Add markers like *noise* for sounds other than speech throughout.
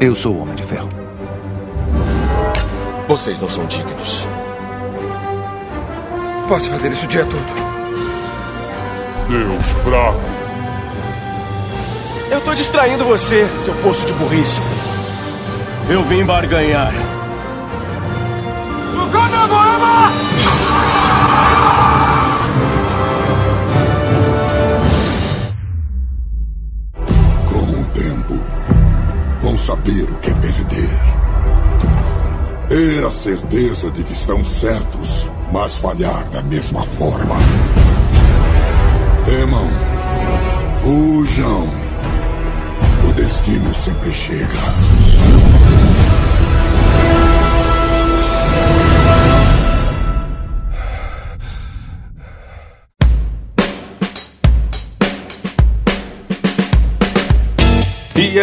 Eu sou o Homem de Ferro. Vocês não são dignos. Posso fazer isso o dia todo. Deus fraco. Eu tô distraindo você, seu poço de burrice. Eu vim barganhar. Com saber o que é perder. Ter a certeza de que estão certos, mas falhar da mesma forma. Temam, fujam. O destino sempre chega.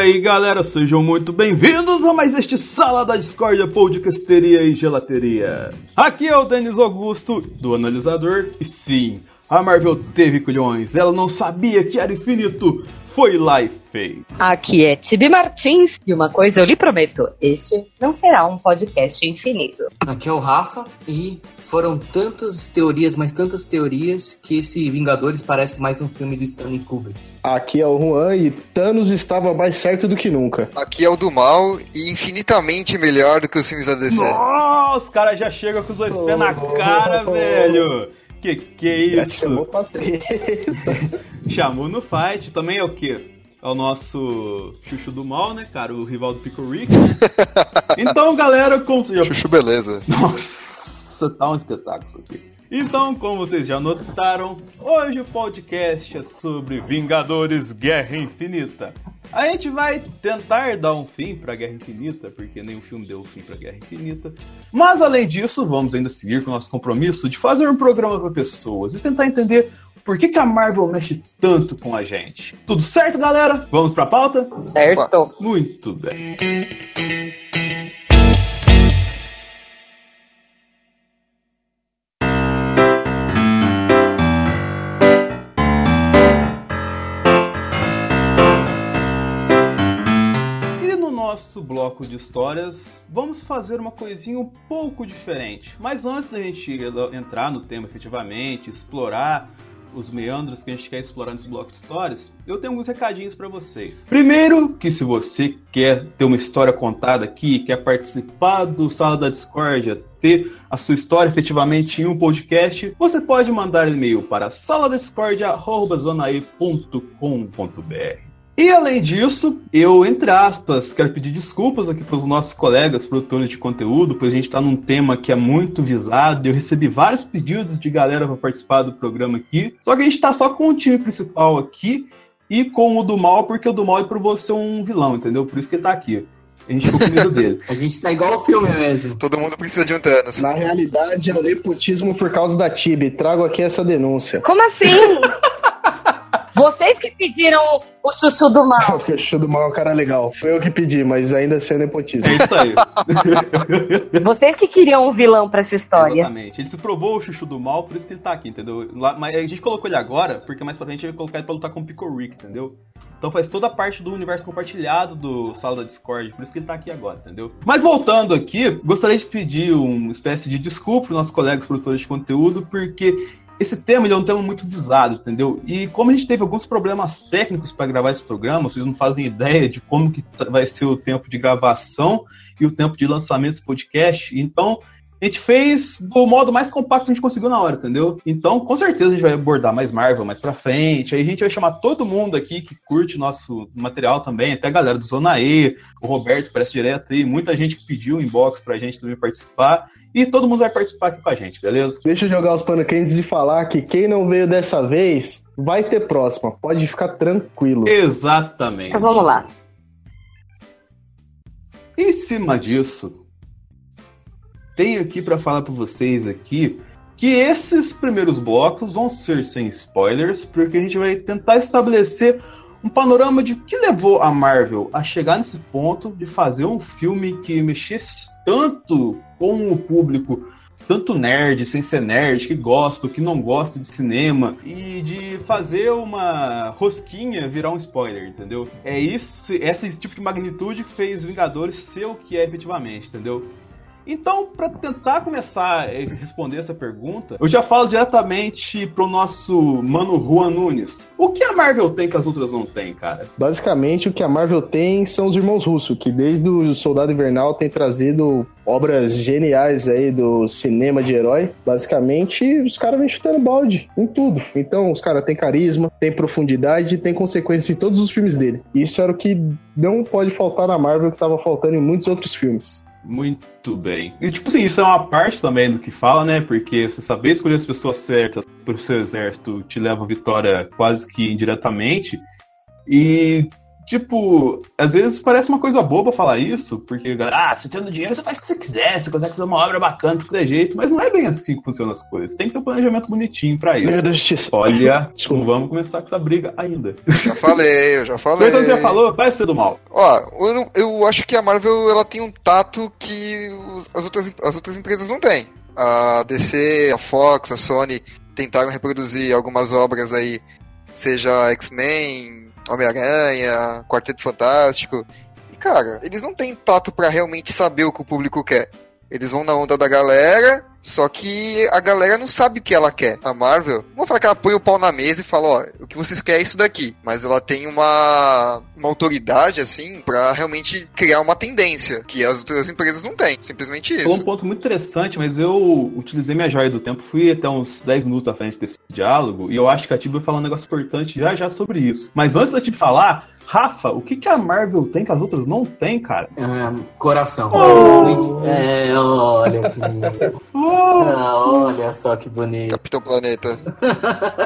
Aí galera, sejam muito bem-vindos a mais este Sala da Discordia Podcasteria e Gelateria. Aqui é o Denis Augusto, do Analisador, e sim, a Marvel teve culhões, ela não sabia que era infinito, foi lá e fez. Aqui é Tibi Martins e uma coisa eu lhe prometo: este não será um podcast infinito. Aqui é o Rafa e foram tantas teorias, mas tantas teorias, que esse Vingadores parece mais um filme do Stanley Kubrick. Aqui é o Juan e Thanos estava mais certo do que nunca. Aqui é o do mal e infinitamente melhor do que os filmes da DC. Nossa, os caras já chegam com os dois pés na cara, velho. Que que é Já isso? chamou pra treta. *laughs* Chamou no fight. Também é o quê? É o nosso Chuchu do Mal, né, cara? O rival do Pico Rick, né? *laughs* Então, galera, como já... Chuchu, beleza. Nossa, tá um espetáculo isso aqui. Então, como vocês já notaram, hoje o podcast é sobre Vingadores Guerra Infinita. A gente vai tentar dar um fim pra Guerra Infinita, porque nenhum filme deu fim pra Guerra Infinita. Mas além disso, vamos ainda seguir com o nosso compromisso de fazer um programa para pessoas e tentar entender por que, que a Marvel mexe tanto com a gente. Tudo certo, galera? Vamos pra pauta? Certo? Muito bem. De histórias, vamos fazer uma coisinha um pouco diferente. Mas antes da gente entrar no tema efetivamente, explorar os meandros que a gente quer explorar nesse bloco de histórias, eu tenho alguns recadinhos para vocês. Primeiro, que se você quer ter uma história contada aqui, quer participar do Sala da Discórdia, ter a sua história efetivamente em um podcast, você pode mandar e-mail para saladiscordia.zonae.com.br. E além disso, eu, entre aspas, quero pedir desculpas aqui para os nossos colegas produtores de conteúdo, pois a gente está num tema que é muito visado. Eu recebi vários pedidos de galera para participar do programa aqui. Só que a gente está só com o time principal aqui e com o do mal, porque o do mal é por você um vilão, entendeu? Por isso que ele tá aqui. A gente ficou com medo *laughs* dele. A gente tá igual o filme mesmo. Todo mundo precisa de um Thanos. Na realidade, é o nepotismo por causa da Tibi. Trago aqui essa denúncia. Como assim? *laughs* Vocês que pediram o chuchu do mal. *laughs* O show do mal é um cara legal. Foi eu que pedi, mas ainda assim é nepotismo. É isso aí. *laughs* Vocês que queriam um vilão pra essa história. Exatamente. Ele se provou o chuchu do mal, por isso que ele tá aqui, entendeu? Lá- mas a gente colocou ele agora, porque mais pra frente a gente vai colocar ele pra lutar com o Pico Rick, entendeu? Então faz toda a parte do universo compartilhado do Sala da Discord, por isso que ele tá aqui agora, entendeu? Mas voltando aqui, gostaria de pedir uma espécie de desculpa pros nossos colegas produtores de conteúdo, porque esse tema é um tema muito visado, entendeu? E como a gente teve alguns problemas técnicos para gravar esse programa, vocês não fazem ideia de como que tá- vai ser o tempo de gravação e o tempo de lançamento desse podcast. Então, a gente fez do modo mais compacto que a gente conseguiu na hora, entendeu? Então, com certeza a gente vai abordar mais Marvel mais pra frente. Aí a gente vai chamar todo mundo aqui que curte nosso material também, até a galera do Zona E, o Roberto parece direto aí, muita gente que pediu inbox pra gente também participar. E todo mundo vai participar aqui com a gente, beleza? Deixa eu jogar os pano quentes e falar que quem não veio dessa vez vai ter próxima. Pode ficar tranquilo. Exatamente. Então vamos lá. Em cima disso, tenho aqui para falar para vocês aqui que esses primeiros blocos vão ser sem spoilers, porque a gente vai tentar estabelecer um panorama de o que levou a Marvel a chegar nesse ponto de fazer um filme que mexesse tanto com o público, tanto nerd, sem ser nerd, que gosta, que não gosta de cinema, e de fazer uma rosquinha virar um spoiler, entendeu? É isso, esse tipo de magnitude que fez Vingadores ser o que é efetivamente, entendeu? Então, para tentar começar a responder essa pergunta, eu já falo diretamente pro nosso mano Juan Nunes. O que a Marvel tem que as outras não têm, cara? Basicamente, o que a Marvel tem são os irmãos russos, que desde o Soldado Invernal tem trazido obras geniais aí do cinema de herói. Basicamente, os caras vêm chutando balde em tudo. Então, os caras têm carisma, têm profundidade e têm consequência em todos os filmes dele. Isso era o que não pode faltar na Marvel, que estava faltando em muitos outros filmes. Muito bem. E, tipo assim, isso é uma parte também do que fala, né? Porque você saber escolher as pessoas certas pro seu exército te leva a vitória quase que indiretamente. E Tipo, às vezes parece uma coisa boba falar isso, porque, ah, você tendo dinheiro, você faz o que você quiser, você consegue fazer uma obra bacana de qualquer jeito, mas não é bem assim que funcionam as coisas. Tem que ter um planejamento bonitinho pra isso. Meu Deus, justiça. Olha, *laughs* não vamos começar com essa briga ainda. Já falei, eu já falei. Então você já falou, vai ser do mal. Ó, eu, não- eu acho que a Marvel ela tem um tato que os- as, outras, as outras empresas não têm. A DC, a Fox, a Sony tentaram reproduzir algumas obras aí, seja X-Men, Homem-Aranha, Quarteto Fantástico. E, cara, eles não têm tato pra realmente saber o que o público quer. Eles vão na onda da galera, só que a galera não sabe o que ela quer. A Marvel, vou falar que ela põe o pau na mesa e fala, ó, o que vocês querem é isso daqui. Mas ela tem uma, uma autoridade, assim, pra realmente criar uma tendência, que as outras empresas não têm. Simplesmente Falou um isso. ponto muito interessante, mas eu utilizei minha joia do tempo, fui até uns 10 minutos à frente desse diálogo, e eu acho que a Tibi vai falar um negócio importante já já sobre isso. Mas antes da Tibi falar, Rafa, o que, que a Marvel tem que as outras não têm, cara? Ah, coração. Oh. É, olha que lindo. Ah, olha só que bonito. Capitão Planeta.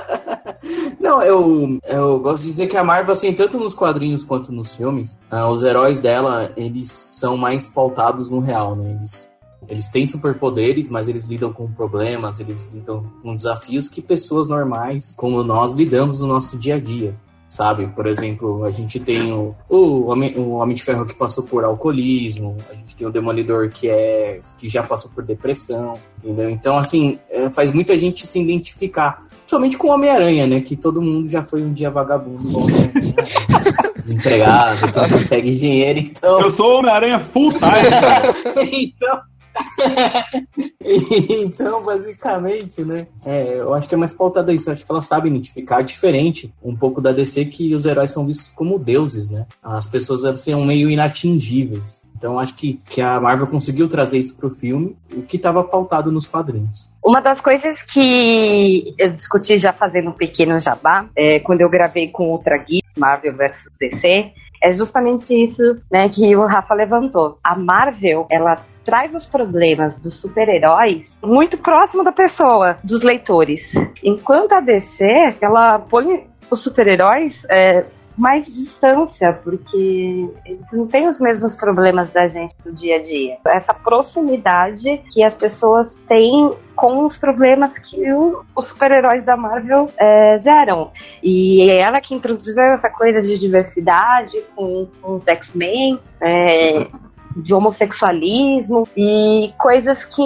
*laughs* Não, eu, eu gosto de dizer que a Marvel, assim, tanto nos quadrinhos quanto nos filmes, ah, os heróis dela, eles são mais pautados no real, né? Eles, eles têm superpoderes, mas eles lidam com problemas, eles lidam com desafios que pessoas normais, como nós, lidamos no nosso dia a dia. Sabe, por exemplo, a gente tem o, o, Homem, o Homem de Ferro que passou por alcoolismo, a gente tem o Demolidor que é que já passou por depressão, entendeu? Então, assim, é, faz muita gente se identificar. Principalmente com o Homem-Aranha, né? Que todo mundo já foi um dia vagabundo, o Homem-Aranha. *laughs* desempregado, não consegue dinheiro, então. Eu sou Homem-Aranha full time, cara. *laughs* então. *laughs* então, basicamente, né? é, eu acho que é mais pautada isso. Eu acho que ela sabe identificar diferente um pouco da DC que os heróis são vistos como deuses, né? As pessoas são meio inatingíveis. Então, acho que, que a Marvel conseguiu trazer isso pro filme, o que estava pautado nos quadrinhos. Uma das coisas que eu discuti já fazendo um pequeno jabá, é, quando eu gravei com Ultra Geek, Marvel vs DC, é justamente isso né, que o Rafa levantou. A Marvel, ela traz os problemas dos super-heróis muito próximo da pessoa, dos leitores. Enquanto a DC, ela põe os super-heróis é, mais distância, porque eles não têm os mesmos problemas da gente no dia a dia. Essa proximidade que as pessoas têm com os problemas que o, os super-heróis da Marvel é, geram. E é ela que introduziu essa coisa de diversidade com, com os X-Men. É, de homossexualismo e coisas que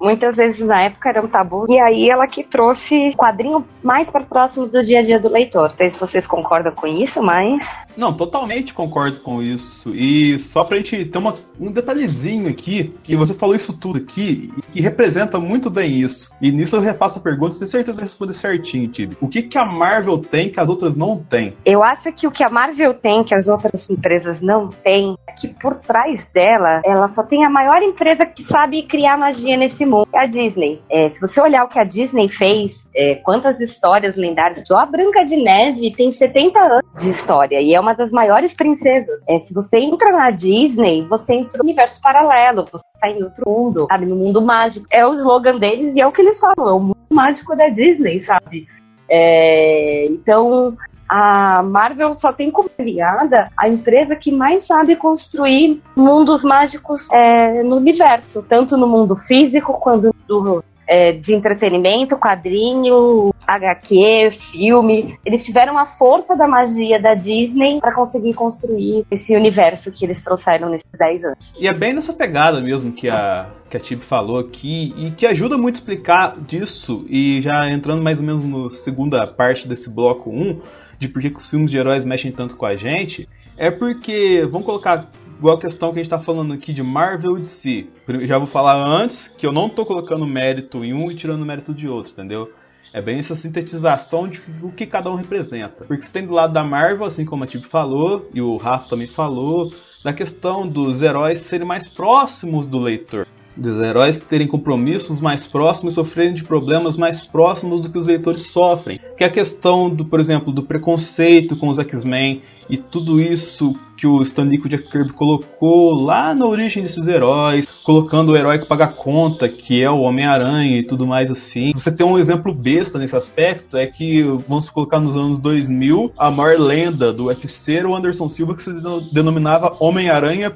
muitas vezes na época eram tabu. E aí ela que trouxe quadrinho mais para próximo do dia a dia do leitor. Não sei se vocês concordam com isso, mas. Não, totalmente concordo com isso. E só pra gente ter uma, um detalhezinho aqui, que você falou isso tudo aqui, e que representa muito bem isso. E nisso eu repasso a pergunta, tenho certeza de responder certinho, Tibi. O que, que a Marvel tem que as outras não têm? Eu acho que o que a Marvel tem, que as outras empresas não têm, é que por trás dela, ela só tem a maior empresa que sabe criar magia nesse mundo, é a Disney. É, se você olhar o que a Disney fez, é, quantas histórias lendárias. Só a Branca de Neve tem 70 anos de história e é uma das maiores princesas. É, se você entra na Disney, você entra no universo paralelo, você tá em outro mundo, sabe? No mundo mágico. É o slogan deles e é o que eles falam, é o mundo mágico da Disney, sabe? É, então, a Marvel só tem como aliada a empresa que mais sabe construir mundos mágicos é, no universo, tanto no mundo físico quanto no é, de entretenimento, quadrinho, HQ, filme. Eles tiveram a força da magia da Disney para conseguir construir esse universo que eles trouxeram nesses 10 anos. E é bem nessa pegada mesmo que a, que a Tib falou aqui, e que ajuda muito a explicar disso, e já entrando mais ou menos na segunda parte desse bloco 1, de por que os filmes de heróis mexem tanto com a gente, é porque, vamos colocar igual a questão que a gente tá falando aqui de Marvel e DC. Já vou falar antes que eu não tô colocando mérito em um e tirando mérito de outro, entendeu? É bem essa sintetização de o que cada um representa. Porque você tem do lado da Marvel, assim como a Tip falou, e o Rafa também falou, da questão dos heróis serem mais próximos do leitor. Dos heróis terem compromissos mais próximos e sofrerem de problemas mais próximos do que os leitores sofrem. Que é a questão, do, por exemplo, do preconceito com os X-Men e tudo isso que o Stanley Kirby colocou lá na origem desses heróis, colocando o herói que paga conta, que é o Homem-Aranha e tudo mais assim. Você tem um exemplo besta nesse aspecto, é que, vamos colocar nos anos 2000, a maior lenda do UFC era o Anderson Silva, que se denominava Homem-Aranha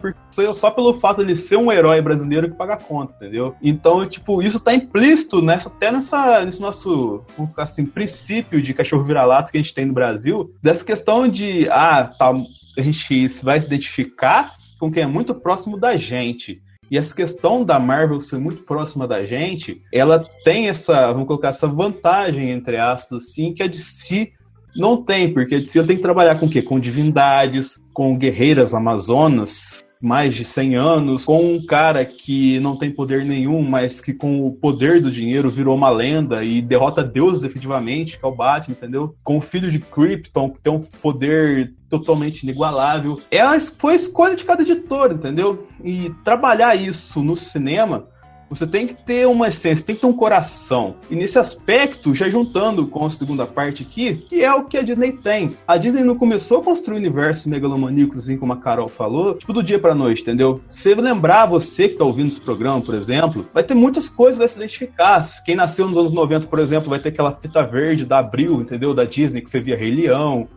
só pelo fato de ele ser um herói brasileiro que paga conta, entendeu? Então, tipo, isso tá implícito nessa, até nessa, nesse nosso, assim, princípio de cachorro vira-lata que a gente tem no Brasil, dessa questão de, ah, tá a gente vai se identificar com quem é muito próximo da gente. E essa questão da Marvel ser muito próxima da gente, ela tem essa, vamos colocar essa vantagem, entre aspas, assim, que a de si não tem, porque a DC tem que trabalhar com o quê? Com divindades, com guerreiras amazonas, mais de 100 anos, com um cara que não tem poder nenhum, mas que com o poder do dinheiro virou uma lenda e derrota deuses efetivamente, que é o Batman, entendeu? Com o filho de Krypton, que tem um poder totalmente inigualável. Ela foi a escolha de cada editor, entendeu? E trabalhar isso no cinema você tem que ter uma essência, tem que ter um coração. E nesse aspecto, já juntando com a segunda parte aqui, que é o que a Disney tem. A Disney não começou a construir universos megalomaníacos, assim como a Carol falou, tipo do dia pra noite, entendeu? Se lembrar, você que tá ouvindo esse programa, por exemplo, vai ter muitas coisas vai se identificar. Quem nasceu nos anos 90, por exemplo, vai ter aquela fita verde da Abril, entendeu? Da Disney, que você via Rei Leão,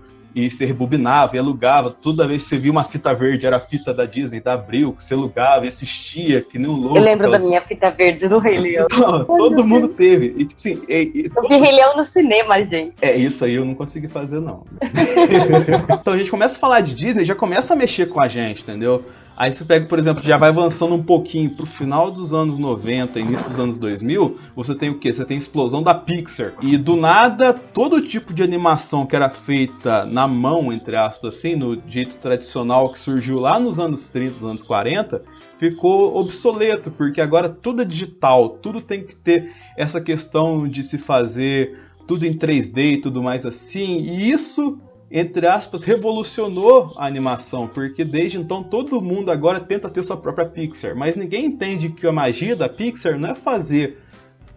e você rebobinava e alugava. Toda vez que você via uma fita verde, era a fita da Disney, da Abril, que você alugava e assistia, que nem um louco. Eu lembro aquelas... da minha fita verde do Rei Leão. *laughs* todo mundo Deus. teve. E, tipo, assim, e, e, eu vi Rei Leão no cinema, gente. É, isso aí eu não consegui fazer, não. *laughs* então a gente começa a falar de Disney, já começa a mexer com a gente, entendeu? Aí você pega, por exemplo, já vai avançando um pouquinho pro final dos anos 90, início dos anos 2000, você tem o que? Você tem a explosão da Pixar. E do nada, todo tipo de animação que era feita na mão, entre aspas, assim, no jeito tradicional que surgiu lá nos anos 30, nos anos 40, ficou obsoleto, porque agora tudo é digital, tudo tem que ter essa questão de se fazer tudo em 3D e tudo mais assim. E isso entre aspas, revolucionou a animação, porque desde então todo mundo agora tenta ter sua própria Pixar, mas ninguém entende que a magia da Pixar não é fazer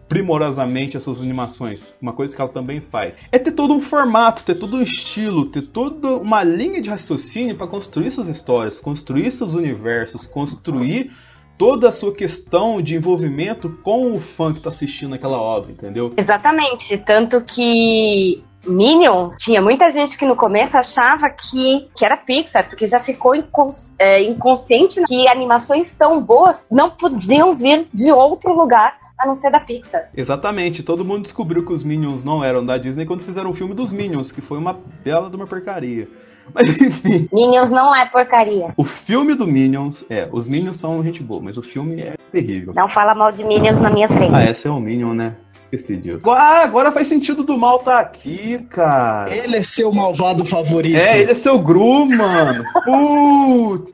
primorosamente as suas animações, uma coisa que ela também faz. É ter todo um formato, ter todo um estilo, ter toda uma linha de raciocínio para construir suas histórias, construir seus universos, construir toda a sua questão de envolvimento com o fã que está assistindo aquela obra, entendeu? Exatamente, tanto que Minions, tinha muita gente que no começo achava que, que era Pixar, porque já ficou incons é, inconsciente que animações tão boas não podiam vir de outro lugar a não ser da Pixar. Exatamente, todo mundo descobriu que os Minions não eram da Disney quando fizeram o filme dos Minions, que foi uma bela de uma porcaria. *laughs* Mas enfim. Minions não é porcaria. O filme do Minions, é, os Minions são gente boa, mas o filme é terrível. Não fala mal de Minions na minha frente. Ah, essa é o Minion, né? Esqueci disso. Ah, agora faz sentido do mal tá aqui, cara. Ele é seu malvado favorito. É, ele é seu Gru, mano. Putz.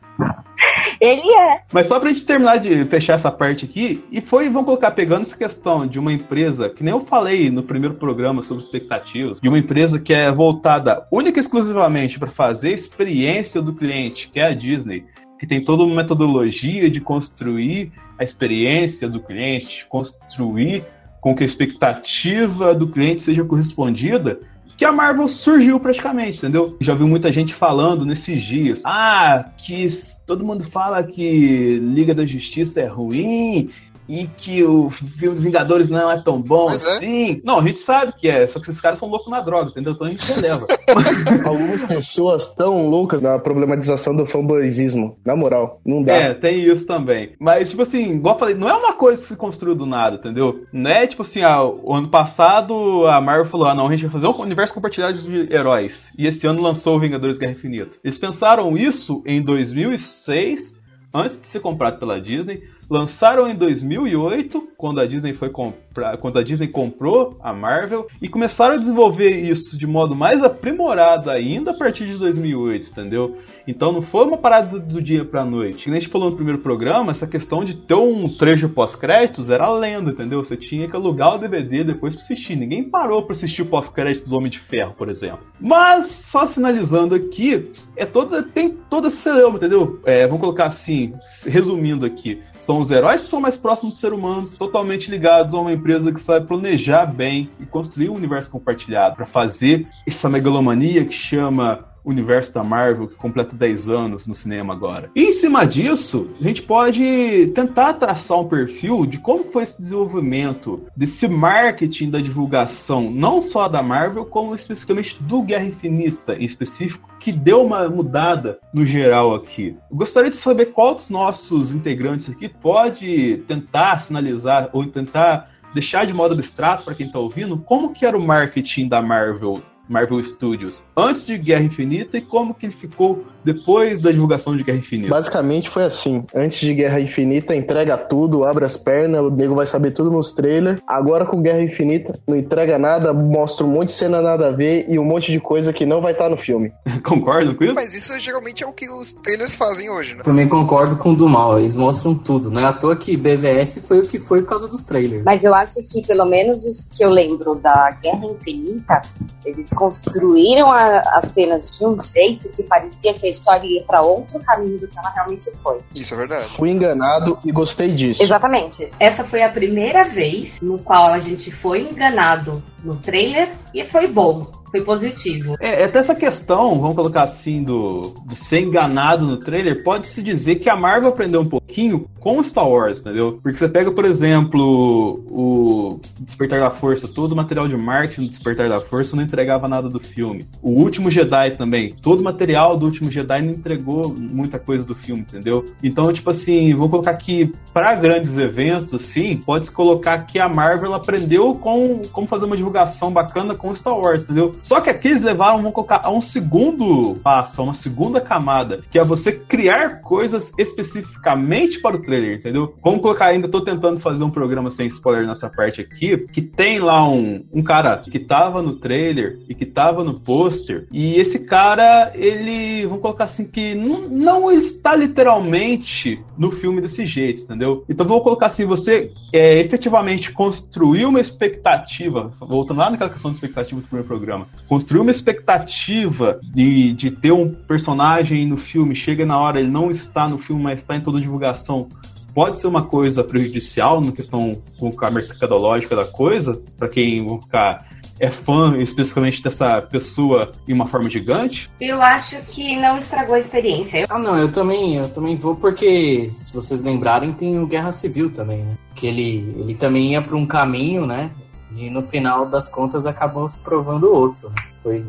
Ele é. Mas só pra gente terminar de fechar essa parte aqui, e foi, vamos colocar, pegando essa questão de uma empresa, que nem eu falei no primeiro programa sobre expectativas, de uma empresa que é voltada única e exclusivamente para fazer a experiência do cliente, que é a Disney, que tem toda uma metodologia de construir a experiência do cliente, construir com que a expectativa do cliente seja correspondida, que a Marvel surgiu praticamente, entendeu? Já vi muita gente falando nesses dias, ah, que todo mundo fala que Liga da Justiça é ruim e que o filme Vingadores não é tão bom Mas é. assim. Não, a gente sabe que é, só que esses caras são loucos na droga, entendeu? Então a gente releva. *laughs* Algumas pessoas tão loucas na problematização do fanboyismo. Na moral, não dá. É, tem isso também. Mas, tipo assim, igual eu falei, não é uma coisa que se construiu do nada, entendeu? Não é tipo assim, ah, o ano passado a Marvel falou, ah, não, a gente vai fazer um universo compartilhado de heróis. E esse ano lançou o Vingadores Guerra Infinita. Eles pensaram isso em 2006, antes de ser comprado pela Disney. Lançaram em 2008, quando a Disney foi comprar, quando a Disney comprou a Marvel e começaram a desenvolver isso de modo mais aprimorado ainda a partir de 2008, entendeu? Então não foi uma parada do dia pra noite. Que nem a gente falou no primeiro programa, essa questão de ter um trecho pós-créditos era lenda, entendeu? Você tinha que alugar o DVD depois pra assistir. Ninguém parou pra assistir o pós-crédito do Homem de Ferro, por exemplo. Mas, só sinalizando aqui, é toda, tem todo esse celeuma, entendeu? É, vamos colocar assim, resumindo aqui. São os heróis que são mais próximos dos seres humanos, totalmente ligados a uma empresa que sabe planejar bem e construir um universo compartilhado para fazer essa megalomania que chama universo da Marvel, que completa 10 anos no cinema agora. E em cima disso, a gente pode tentar traçar um perfil de como foi esse desenvolvimento, desse marketing da divulgação, não só da Marvel, como especificamente do Guerra Infinita em específico, que deu uma mudada no geral aqui. Eu gostaria de saber qual dos nossos integrantes aqui pode tentar sinalizar ou tentar deixar de modo abstrato para quem está ouvindo como que era o marketing da Marvel Marvel Studios? Antes de Guerra Infinita e como que ele ficou depois da divulgação de Guerra Infinita. Basicamente foi assim. Antes de Guerra Infinita, entrega tudo, abre as pernas, o nego vai saber tudo nos trailers. Agora com Guerra Infinita, não entrega nada, mostra um monte de cena nada a ver e um monte de coisa que não vai estar no filme. *laughs* Concordo com isso? Mas isso geralmente é o que os trailers fazem hoje, né? Também concordo com o do mal, eles mostram tudo. Não é à toa que BVS foi o que foi por causa dos trailers. Mas eu acho que, pelo menos os que eu lembro da Guerra Infinita, eles construíram a- as cenas de um jeito que parecia que a história ia pra outro caminho do que ela realmente foi. Isso é verdade. Fui enganado e gostei disso. Exatamente. Essa foi a primeira vez no qual a gente foi enganado no trailer e foi bom, foi positivo. É, até essa questão, vamos colocar assim, do, de ser enganado no trailer, pode-se dizer que a Marvel aprendeu um pouquinho com Star Wars, entendeu? Porque você pega, por exemplo, o Despertar da Força, todo o material de marketing do Despertar da Força não entregava nada do filme. O Último Jedi também, todo o material do Último Jedi não entregou muita coisa do filme, entendeu? Então, tipo assim, vamos colocar que para grandes eventos, assim, pode-se colocar que a Marvel aprendeu com como fazer uma divulgação bacana com Star Wars, entendeu? Só que aqui eles levaram, a um segundo passo, a uma segunda camada, que é você criar coisas especificamente para o trailer, entendeu? Vamos colocar, ainda tô tentando fazer um programa sem spoiler nessa parte aqui, que tem lá um, um cara que tava no trailer e que tava no pôster, e esse cara, ele, vamos colocar assim, que não, não está literalmente no filme desse jeito, entendeu? Então vamos colocar assim, você é, efetivamente construiu uma expectativa, voltando lá naquela questão de expectativa do primeiro programa, construiu uma expectativa de, de ter um personagem no filme, chega na hora, ele não está no filme, mas está em toda a divulgação, pode ser uma coisa prejudicial na questão com a mercadológica da coisa, para quem vão ficar é fã especificamente dessa pessoa em uma forma gigante. Eu acho que não estragou a experiência. Ah, não, eu também, eu também vou porque, se vocês lembrarem, tem o Guerra Civil também, né? Que ele, ele também ia para um caminho, né? E no final das contas acabou se provando outro. né? Foi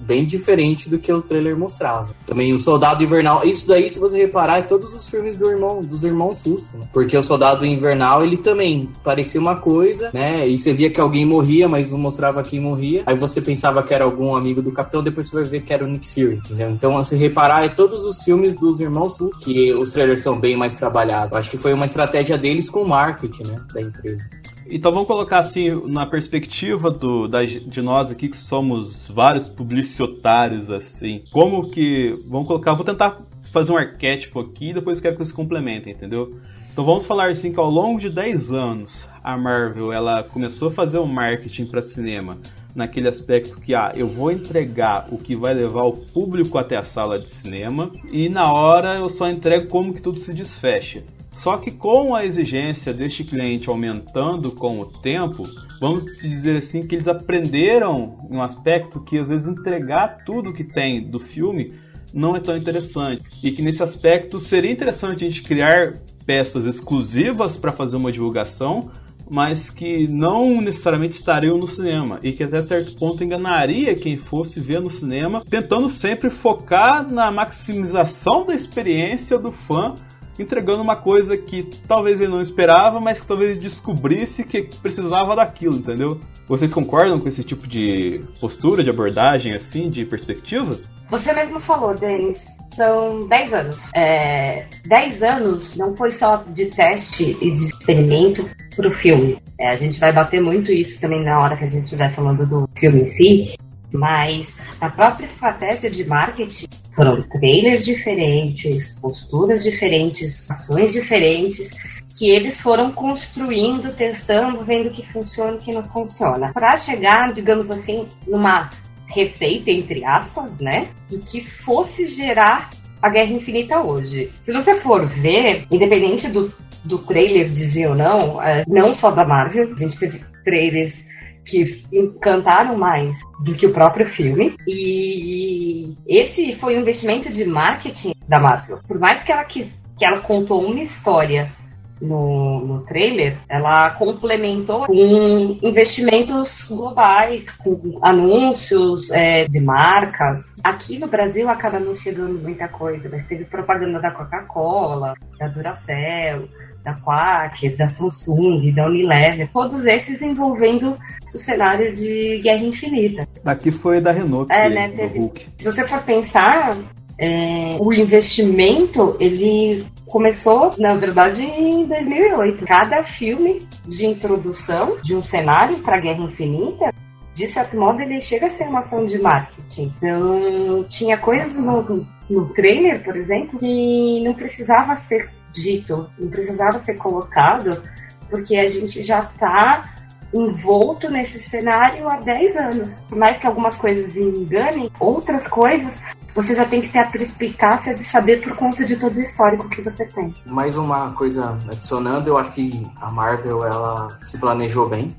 bem diferente do que o trailer mostrava. Também o Soldado Invernal, isso daí, se você reparar, é todos os filmes do irmão, dos irmãos russos, né? Porque o Soldado Invernal, ele também parecia uma coisa, né? E você via que alguém morria, mas não mostrava quem morria. Aí você pensava que era algum amigo do Capitão, depois você vai ver que era o Nick Fury, entendeu? Então, se reparar, é todos os filmes dos irmãos russos, que os trailers são bem mais trabalhados. Acho que foi uma estratégia deles com o marketing, né? Da empresa. Então vamos colocar assim, na perspectiva do, da- de nós aqui, que somos vários publicitários, assim, como que. Vamos colocar, vou tentar fazer um arquétipo aqui e depois quero que vocês complementem, entendeu? Então vamos falar assim que ao longo de 10 anos, a Marvel ela começou a fazer o marketing para cinema naquele aspecto que ah, eu vou entregar o que vai levar o público até a sala de cinema e na hora eu só entrego como que tudo se desfecha. Só que com a exigência deste cliente aumentando com o tempo, vamos dizer assim que eles aprenderam um aspecto que às vezes entregar tudo que tem do filme não é tão interessante. E que nesse aspecto seria interessante a gente criar peças exclusivas para fazer uma divulgação, mas que não necessariamente estariam no cinema e que até certo ponto enganaria quem fosse ver no cinema, tentando sempre focar na maximização da experiência do fã entregando uma coisa que talvez ele não esperava, mas que talvez descobrisse que precisava daquilo, entendeu? Vocês concordam com esse tipo de postura, de abordagem, assim, de perspectiva? Você mesmo falou, Denis, são 10 anos. É, 10 anos não foi só de teste e de experimento para o filme. É, a gente vai bater muito isso também na hora que a gente estiver falando do filme em si. Mas a própria estratégia de marketing foram trailers diferentes, posturas diferentes, ações diferentes que eles foram construindo, testando, vendo que funciona e que não funciona. Para chegar, digamos assim, numa receita, entre aspas, né? E que fosse gerar a Guerra Infinita hoje. Se você for ver, independente do, do trailer dizer ou não, é, não só da Marvel, a gente teve trailers que encantaram mais do que o próprio filme. E esse foi um investimento de marketing da Marvel. Por mais que ela, que, que ela contou uma história no, no trailer, ela complementou com investimentos globais, com anúncios é, de marcas. Aqui no Brasil acaba não chegando muita coisa, mas teve propaganda da Coca-Cola, da Duracell, da Quack, da Samsung, da Unilever, todos esses envolvendo o cenário de Guerra Infinita. Aqui foi da Renault, é, né, teve... Hulk. Se você for pensar, é, o investimento ele começou, na verdade, em 2008. Cada filme de introdução de um cenário para Guerra Infinita de certo modo, ele chega a ser uma ação de marketing. Então, tinha coisas no, no trailer, por exemplo, que não precisava ser dito, não precisava ser colocado, porque a gente já está envolto nesse cenário há 10 anos. Por mais que algumas coisas enganem, outras coisas você já tem que ter a perspicácia de saber por conta de todo o histórico que você tem. Mais uma coisa adicionando, eu acho que a Marvel ela se planejou bem.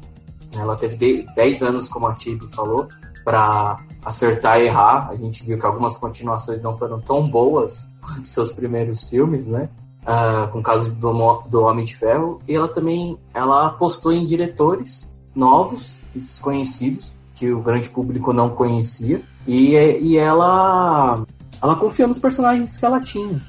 Ela teve 10 anos, como a Tibi falou, para acertar e errar. A gente viu que algumas continuações não foram tão boas *laughs* quanto seus primeiros filmes, né? Uh, com o caso do, do Homem de Ferro. E ela também ela apostou em diretores novos e desconhecidos, que o grande público não conhecia. E, e ela, ela confia nos personagens que ela tinha.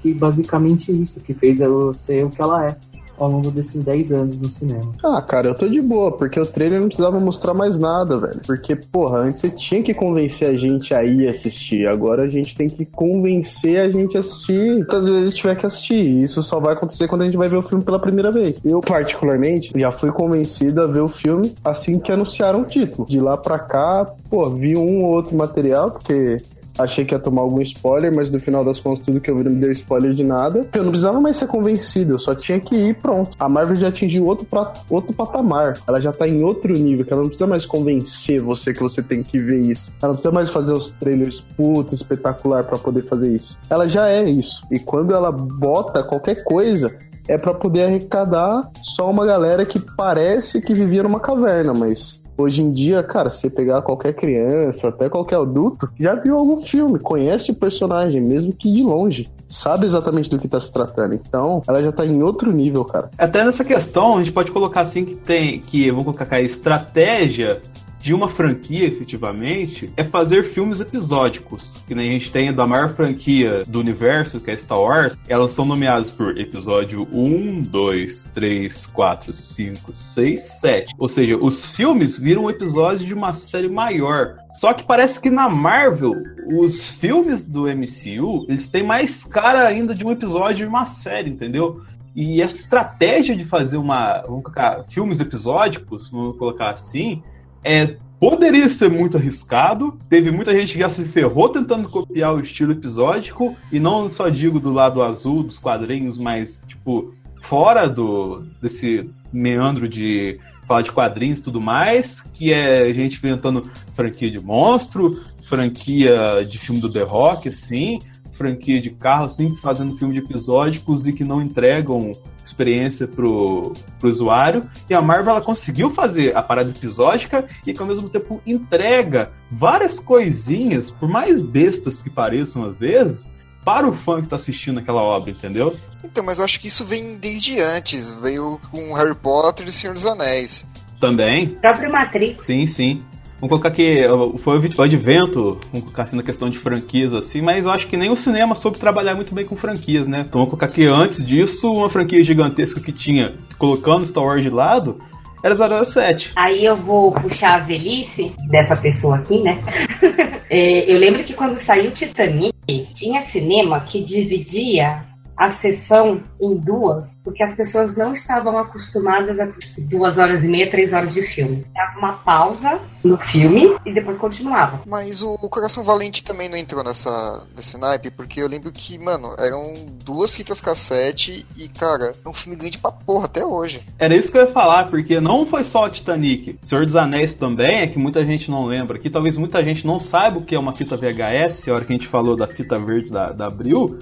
Que basicamente isso que fez ela ser o que ela é ao longo desses 10 anos no cinema. Ah, cara, eu tô de boa, porque o trailer não precisava mostrar mais nada, velho. Porque, porra, antes você tinha que convencer a gente a ir assistir. Agora a gente tem que convencer a gente a assistir. Muitas vezes tiver que assistir. E isso só vai acontecer quando a gente vai ver o filme pela primeira vez. Eu, particularmente, já fui convencido a ver o filme assim que anunciaram o título. De lá pra cá, pô, vi um ou outro material, porque achei que ia tomar algum spoiler, mas no final das contas tudo que eu vi não me deu spoiler de nada. Eu não precisava mais ser convencido, eu só tinha que ir pronto. A Marvel já atingiu outro, pra, outro patamar. Ela já tá em outro nível, que ela não precisa mais convencer você que você tem que ver isso. Ela não precisa mais fazer os trailers puta espetacular para poder fazer isso. Ela já é isso. E quando ela bota qualquer coisa, é para poder arrecadar só uma galera que parece que vivia numa caverna, mas Hoje em dia, cara, você pegar qualquer criança, até qualquer adulto, já viu algum filme, conhece o personagem, mesmo que de longe. Sabe exatamente do que tá se tratando. Então, ela já tá em outro nível, cara. Até nessa questão, a gente pode colocar assim que tem. Que, vamos colocar a estratégia de uma franquia, efetivamente, é fazer filmes episódicos. Que nem a gente tem da maior franquia do universo, que é Star Wars. Elas são nomeadas por episódio 1, 2, 3, 4, 5, 6, 7. Ou seja, os filmes viram episódio de uma série maior. Só que parece que na Marvel, os filmes do MCU, eles têm mais cara ainda de um episódio de uma série, entendeu? E essa estratégia de fazer uma. Vamos colocar filmes episódicos, vamos colocar assim, é, poderia ser muito arriscado. Teve muita gente que já se ferrou tentando copiar o estilo episódico, e não só digo do lado azul dos quadrinhos, mas tipo fora do desse meandro de falar de quadrinhos e tudo mais, que é gente inventando franquia de monstro, franquia de filme do The Rock, assim, franquia de carro, assim, fazendo filme de episódicos e que não entregam experiência pro, pro usuário. E a Marvel ela conseguiu fazer a parada episódica e que ao mesmo tempo entrega várias coisinhas, por mais bestas que pareçam às vezes, para o fã que tá assistindo aquela obra, entendeu? Então, mas eu acho que isso vem desde antes. Veio com Harry Potter e Senhor dos Anéis. Também. O próprio Matrix. Sim, sim. Vamos colocar que foi o advento, vamos colocar assim na questão de franquias assim, mas eu acho que nem o cinema soube trabalhar muito bem com franquias, né? Então vamos colocar que antes disso, uma franquia gigantesca que tinha, colocando Star Wars de lado, era 007. Aí eu vou puxar a velhice dessa pessoa aqui, né? *laughs* é, eu lembro que quando saiu Titanic, tinha cinema que dividia a sessão em duas, porque as pessoas não estavam acostumadas a duas horas e meia, três horas de filme. Dava uma pausa no filme e depois continuava. Mas o, Coração Valente também não entrou nessa, nesse naipe, porque eu lembro que, mano, eram duas fitas cassete e, cara, é um filme grande pra porra até hoje. Era isso que eu ia falar, porque não foi só o Titanic. Senhor dos Anéis também, é que muita gente não lembra. Que talvez muita gente não saiba o que é uma fita VHS, a hora que a gente falou da fita verde da, da Abril.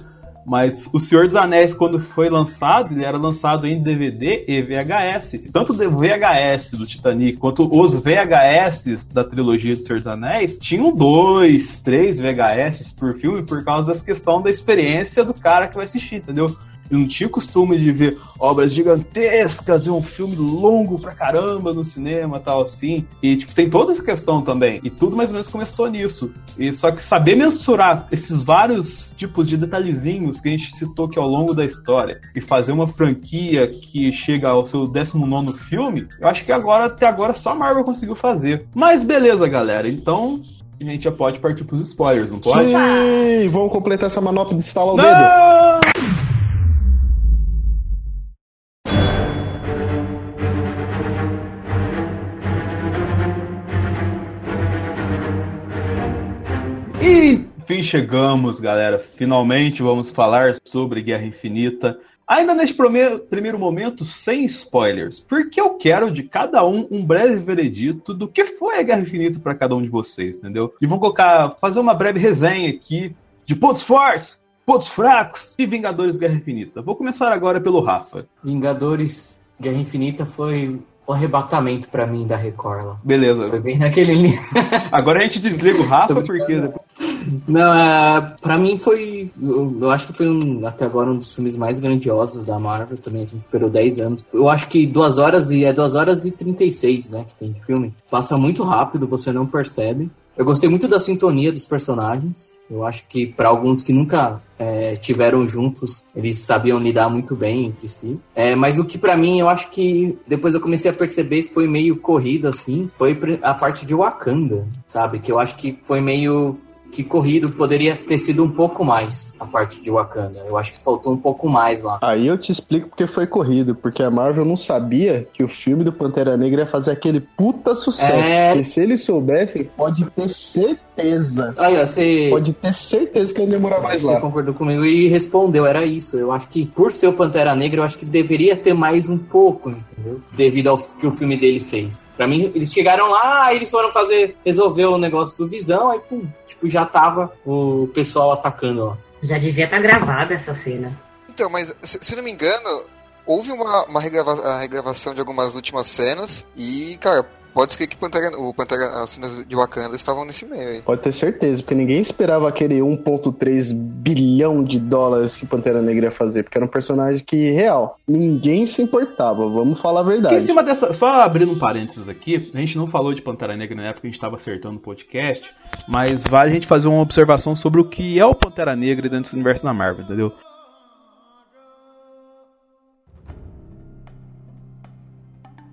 Mas o Senhor dos Anéis, quando foi lançado, ele era lançado em DVD e VHS. Tanto o VHS do Titanic quanto os VHS da trilogia do Senhor dos Anéis tinham dois, três VHS por filme por causa dessa questão da experiência do cara que vai assistir, entendeu? Eu não tinha costume de ver obras gigantescas e um filme longo pra caramba no cinema tal assim. E tipo, tem toda essa questão também. E tudo mais ou menos começou nisso. E só que saber mensurar esses vários tipos de detalhezinhos que a gente citou aqui ao longo da história e fazer uma franquia que chega ao seu 19 filme, eu acho que agora, até agora, só a Marvel conseguiu fazer. Mas beleza, galera. Então, a gente já pode partir pros spoilers, não pode? Sim, vamos completar essa manopla de instalar o dedo. Chegamos, galera. Finalmente vamos falar sobre Guerra Infinita. Ainda neste primeiro momento, sem spoilers, porque eu quero de cada um um breve veredito do que foi a Guerra Infinita para cada um de vocês, entendeu? E vamos colocar, fazer uma breve resenha aqui de pontos fortes, pontos fracos e Vingadores Guerra Infinita. Vou começar agora pelo Rafa. Vingadores Guerra Infinita foi o arrebatamento para mim da Record lá. Beleza. Foi bem naquele. *laughs* Agora a gente desliga o Rafa porque. Não, é, pra mim foi. Eu, eu, acho que foi um, até agora um dos filmes mais grandiosos da Marvel também. A gente esperou 10 anos. Eu acho que 2 horas e é 2 horas e 36, né? Que tem de filme. Passa muito rápido, você não percebe. Eu gostei muito da sintonia dos personagens. Eu acho que para alguns que nunca é, tiveram juntos, eles sabiam lidar muito bem entre si. É, mas o que para mim, eu acho que depois eu comecei a perceber foi meio corrido assim, foi a parte de Wakanda, sabe? Que eu acho que foi meio que corrido poderia ter sido um pouco mais a parte de Wakanda. Eu acho que faltou um pouco mais lá. Aí eu te explico porque foi corrido, porque a Marvel não sabia que o filme do Pantera Negra ia fazer aquele puta sucesso. É... E se eles soubessem, pode ter certeza. Aí, você... Pode ter certeza que ele demorar mais você lá. Você concordou comigo e respondeu, era isso. Eu acho que por ser o Pantera Negra, eu acho que deveria ter mais um pouco, entendeu? Devido ao que o filme dele fez. Pra mim, eles chegaram lá, eles foram fazer, resolver o negócio do Visão, aí pum, tipo, já tava o pessoal atacando lá. Já devia estar tá gravada essa cena. Então, mas se, se não me engano, houve uma, uma regrava regravação de algumas últimas cenas e, cara, Pode ser que Pantera, o Pantera, as cenas de Wakanda estavam nesse meio aí. Pode ter certeza, porque ninguém esperava aquele 1.3 bilhão de dólares que Pantera Negra ia fazer, porque era um personagem que, real, ninguém se importava, vamos falar a verdade. em cima dessa, só abrindo um parênteses aqui, a gente não falou de Pantera Negra na época que a gente estava acertando o podcast, mas vale a gente fazer uma observação sobre o que é o Pantera Negra dentro do universo da Marvel, entendeu?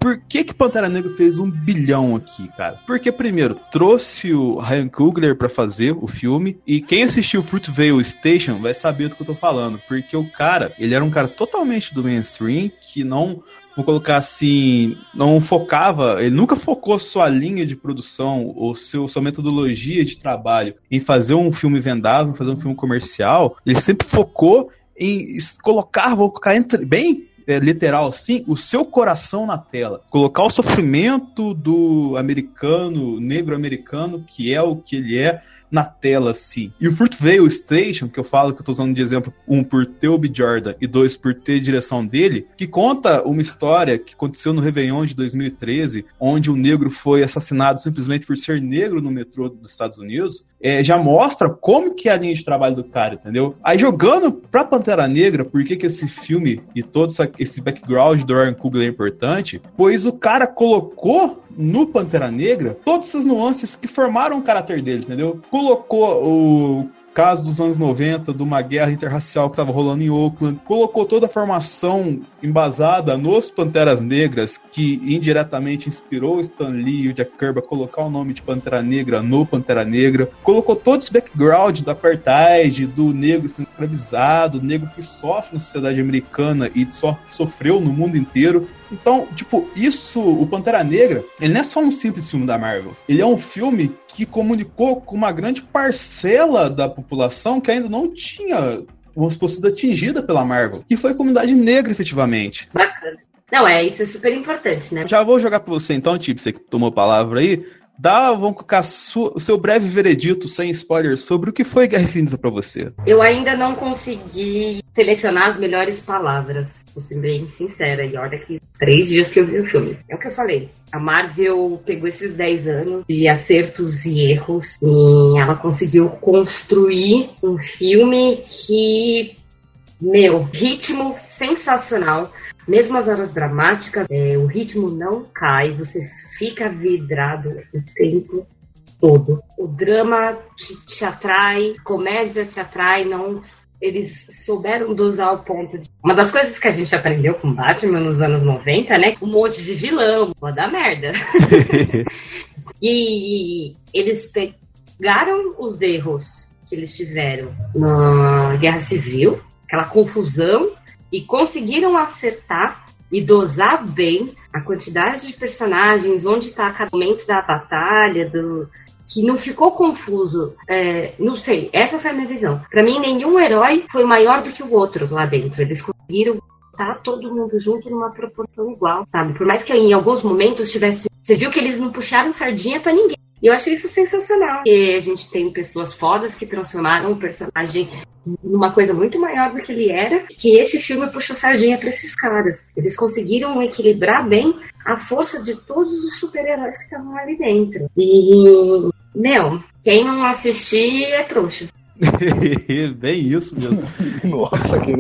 Por que que Pantera Negra fez um bilhão aqui, cara? Porque, primeiro, trouxe o Ryan Coogler para fazer o filme, e quem assistiu Fruitvale Station vai saber do que eu tô falando, porque o cara, ele era um cara totalmente do mainstream, que não vou colocar assim, não focava, ele nunca focou sua linha de produção ou seu, sua metodologia de trabalho em fazer um filme vendável, fazer um filme comercial. Ele sempre focou em colocar, vou colocar entre, bem é, literal assim, o seu coração na tela. Colocar o sofrimento do americano, negro americano, que é o que ele é, na tela, assim. E o Fruitvale Station, que eu falo que eu tô usando de exemplo, um por ter o. Jordan e dois por ter direção dele, que conta uma história que aconteceu no Réveillon de 2013, onde um negro foi assassinado simplesmente por ser negro no metrô dos Estados Unidos, é, já mostra como que é a linha de trabalho do cara, entendeu? Aí jogando pra Pantera Negra, por que que esse filme e todo esse background do Ryan Coogler é importante? Pois o cara colocou no Pantera Negra todas essas nuances que formaram o caráter dele, entendeu? O caso dos anos 90, de uma guerra interracial que estava rolando em Oakland, colocou toda a formação embasada nos Panteras Negras, que indiretamente inspirou Stan Lee e o Jack Kirby a colocar o nome de Pantera Negra no Pantera Negra, colocou todo esse background da apartheid, do negro sendo escravizado, do negro que sofre na sociedade americana e sofreu no mundo inteiro, então, tipo, isso, o Pantera Negra, ele não é só um simples filme da Marvel. Ele é um filme que comunicou com uma grande parcela da população que ainda não tinha, vamos supor, sido atingida pela Marvel, que foi a comunidade negra, efetivamente. Bacana. Não, é, isso é super importante, né? Já vou jogar pra você então, tipo, você que tomou a palavra aí. Colocar o seu breve veredito, sem spoilers, sobre o que foi Guerra Infinita pra você. Eu ainda não consegui selecionar as melhores palavras, vou ser bem sincera. E olha que três dias que eu vi o filme. É o que eu falei. A Marvel pegou esses 10 anos de acertos e erros e ela conseguiu construir um filme que meu, ritmo sensacional. Mesmo as horas dramáticas, é, o ritmo não cai, você fica vidrado o tempo todo. O drama te, te atrai, comédia te atrai, não eles souberam dosar o ponto de... Uma das coisas que a gente aprendeu com Batman nos anos 90, né? Um monte de vilão, pode dar merda. *laughs* e eles pegaram os erros que eles tiveram na Guerra Civil, aquela confusão, e conseguiram acertar e dosar bem a quantidade de personagens, onde está cada momento da batalha, do, que não ficou confuso. É, não sei, essa foi a minha visão. Para mim, nenhum herói foi maior do que o outro lá dentro. Eles conseguiram tá todo mundo junto numa proporção igual, sabe? Por mais que em alguns momentos tivesse. Você viu que eles não puxaram sardinha para ninguém. E eu achei isso sensacional. Porque a gente tem pessoas fodas que transformaram o personagem numa coisa muito maior do que ele era. Que esse filme puxou sardinha para esses caras. Eles conseguiram equilibrar bem a força de todos os super-heróis que estavam ali dentro. E, meu, quem não assistir é trouxa. *laughs* Bem isso mesmo. *laughs* Nossa, que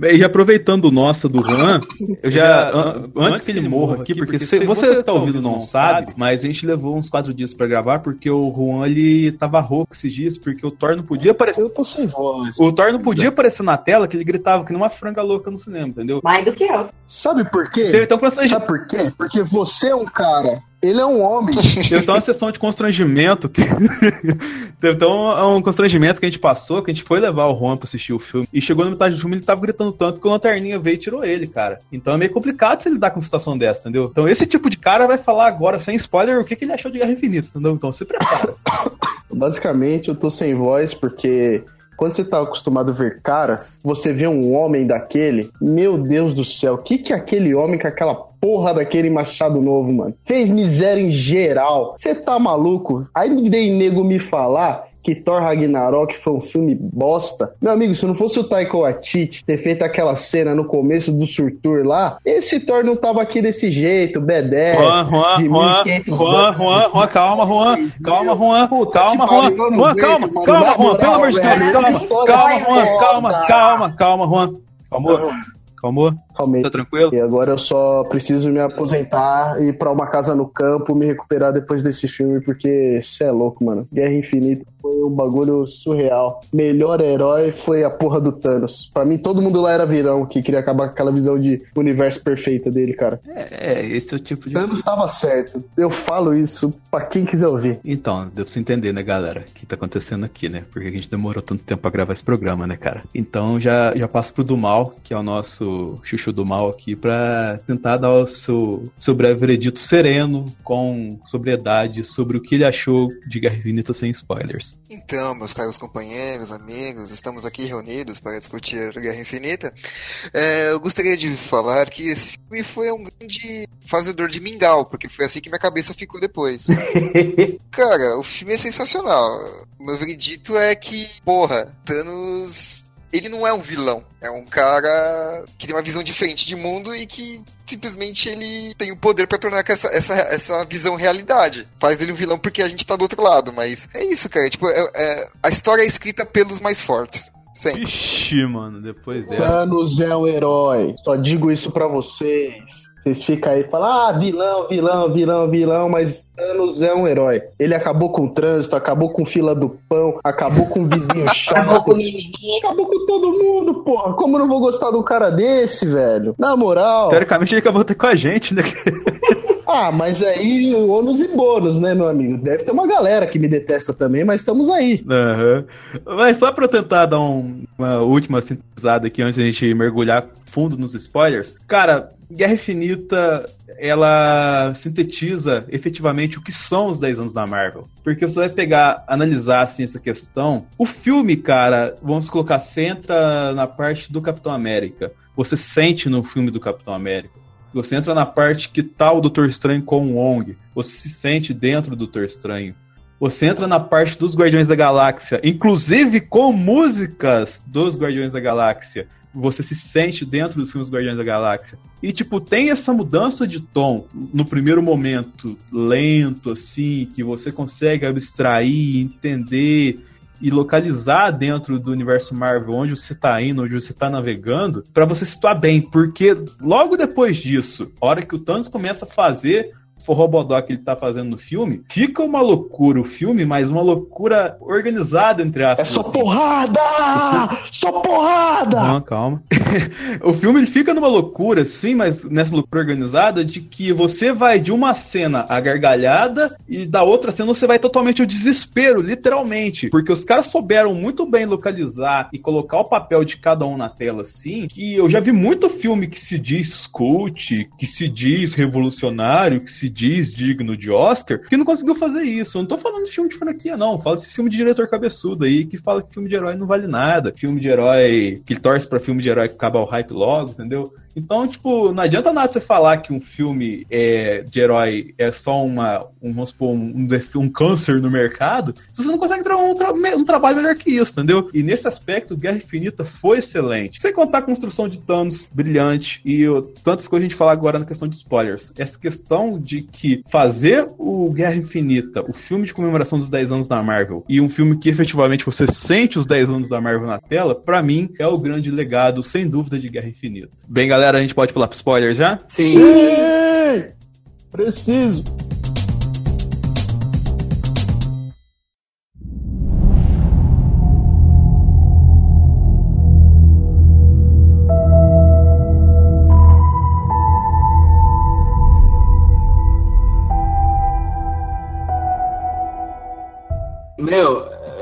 Bem, e aproveitando o nossa do Juan, *laughs* eu já. antes que ele morra aqui, porque se você tá ouvindo não sabe, mas a gente levou uns quatro dias pra gravar, porque o Juan ele tava rouco esses dias, porque o Thor não podia aparecer. Eu tô sem voz. O Thor não podia aparecer na tela, que ele gritava que nem uma franga louca no cinema, entendeu? Mais do que eu. Sabe por quê? Então, Sabe por quê? Porque você é um cara ele é um homem. Teve então uma sessão de constrangimento que. *laughs* Teve então é um constrangimento que a gente passou, que a gente foi levar o Juan pra assistir o filme. E chegou na metade do filme ele tava gritando tanto que o lanterninha veio e tirou ele, cara. Então é meio complicado se ele lidar com uma situação dessa, entendeu? Então esse tipo de cara vai falar agora, sem spoiler, o que, que ele achou de Guerra Infinita, entendeu? Então se prepara. *coughs* Basicamente, eu tô sem voz porque quando você tá acostumado a ver caras, você vê um homem daquele, meu Deus do céu, o que que aquele homem com aquela porra daquele machado novo, mano? Fez miséria em geral. Você tá maluco? Aí me dei nego me falar que Thor Ragnarok foi um filme bosta. Meu amigo, se não fosse o Taika Waititi ter feito aquela cena no começo do Surtur lá, esse Thor não tava aqui desse jeito, B10, Juan, Juan, de Juan, Juan, Juan, Juan, calma, Juan, calma, Juan, calma, Juan, Juan, calma, calma, Juan, pelo amor de Deus, calma, calma, Juan, calma, calma, calma, Juan, calma, Calmou? Calmei. Tá tranquilo? E agora eu só preciso me aposentar e ir pra uma casa no campo, me recuperar depois desse filme, porque cê é louco, mano. Guerra Infinita foi um bagulho surreal. Melhor herói foi a porra do Thanos. Pra mim, todo mundo lá era virão, que queria acabar com aquela visão de universo perfeita dele, cara. É, é esse é o tipo de. Thanos tava certo. Eu falo isso pra quem quiser ouvir. Então, deu pra você entender, né, galera, o que tá acontecendo aqui, né? Porque a gente demorou tanto tempo pra gravar esse programa, né, cara? Então já, já passo pro do mal, que é o nosso chuchu do mal aqui, pra tentar dar o seu, seu breve veredito sereno, com sobriedade, sobre o que ele achou de Guerra Infinita sem spoilers. Então, meus caros companheiros, amigos, estamos aqui reunidos para discutir Guerra Infinita. É, eu gostaria de falar que esse filme foi um grande fazedor de mingau, porque foi assim que minha cabeça ficou depois. *laughs* Cara, o filme é sensacional. O meu veredito é que, porra, Thanos ele não é um vilão. É um cara que tem uma visão diferente de mundo e que simplesmente ele tem o poder para tornar essa, essa, essa visão realidade. Faz ele um vilão porque a gente tá do outro lado. Mas é isso, cara. Tipo, é, é, a história é escrita pelos mais fortes. Sempre. Ixi, mano, depois dessa. Thanos é um herói. Só digo isso pra vocês. Vocês ficam aí e falam, ah, vilão, vilão, vilão, vilão, mas Thanos é um herói. Ele acabou com o trânsito, acabou com fila do pão, acabou com o vizinho *laughs* chato. Acabou com o mimimi. Acabou com todo mundo, porra. Como eu não vou gostar de um cara desse, velho? Na moral. Teoricamente ele acabou até com a gente, né? *laughs* Ah, mas aí ônus e bônus, né, meu amigo? Deve ter uma galera que me detesta também, mas estamos aí. Aham. Mas só pra tentar dar um- uma última sintetizada aqui antes da gente mergulhar fundo nos spoilers. Cara, Guerra Infinita, ela sintetiza efetivamente o que são os 10 anos da Marvel. Porque você vai pegar, analisar assim essa questão. O filme, cara, vamos colocar, você entra na parte do Capitão América. Você sente no filme do Capitão América. Você entra na parte que tá o Doutor Estranho com o Wong. Você se sente dentro do Doutor Estranho. Você entra na parte dos Guardiões da Galáxia, inclusive com músicas dos Guardiões da Galáxia. Você se sente dentro do filme dos Guardiões da Galáxia. E, tipo, tem essa mudança de tom no primeiro momento, lento, assim, que você consegue abstrair, entender e localizar dentro do universo Marvel onde você tá indo, onde você tá navegando, pra você situar bem, porque logo depois disso, a hora que o Thanos começa a fazer forrobodó que ele tá fazendo no filme, fica uma loucura o filme, mas uma loucura organizada, entre É aspas. só assim. porrada! *laughs* Só porrada! Calma, calma. *laughs* o filme ele fica numa loucura, sim, mas nessa loucura organizada de que você vai de uma cena à gargalhada e da outra cena você vai totalmente ao desespero, literalmente. Porque os caras souberam muito bem localizar e colocar o papel de cada um na tela, assim, que eu já vi muito filme que se diz cult, que se diz revolucionário, que se diz digno de Oscar, que não conseguiu fazer isso. Eu não tô falando de filme de franquia, não. Eu falo desse filme de diretor cabeçudo aí, que fala que filme de herói não vale nada. Filme de herói que torce pra filme de herói que acaba o hype logo, entendeu? Então, tipo, não adianta nada você falar que um filme é, de herói é só uma, um, vamos supor, um, um câncer no mercado, se você não consegue tra um, tra- um trabalho melhor que isso, entendeu? E nesse aspecto, Guerra Infinita foi excelente. Sem contar a construção de Thanos brilhante e tantas coisas a gente falar agora na questão de spoilers. Essa questão de que fazer o Guerra Infinita, o filme de comemoração dos 10 anos da Marvel, e um filme que efetivamente você sente os 10 anos da Marvel na tela, pra mim é o grande legado, sem dúvida, de Guerra Infinita. Bem, galera, a gente pode pular pro spoiler já? Sim. Sim! Preciso.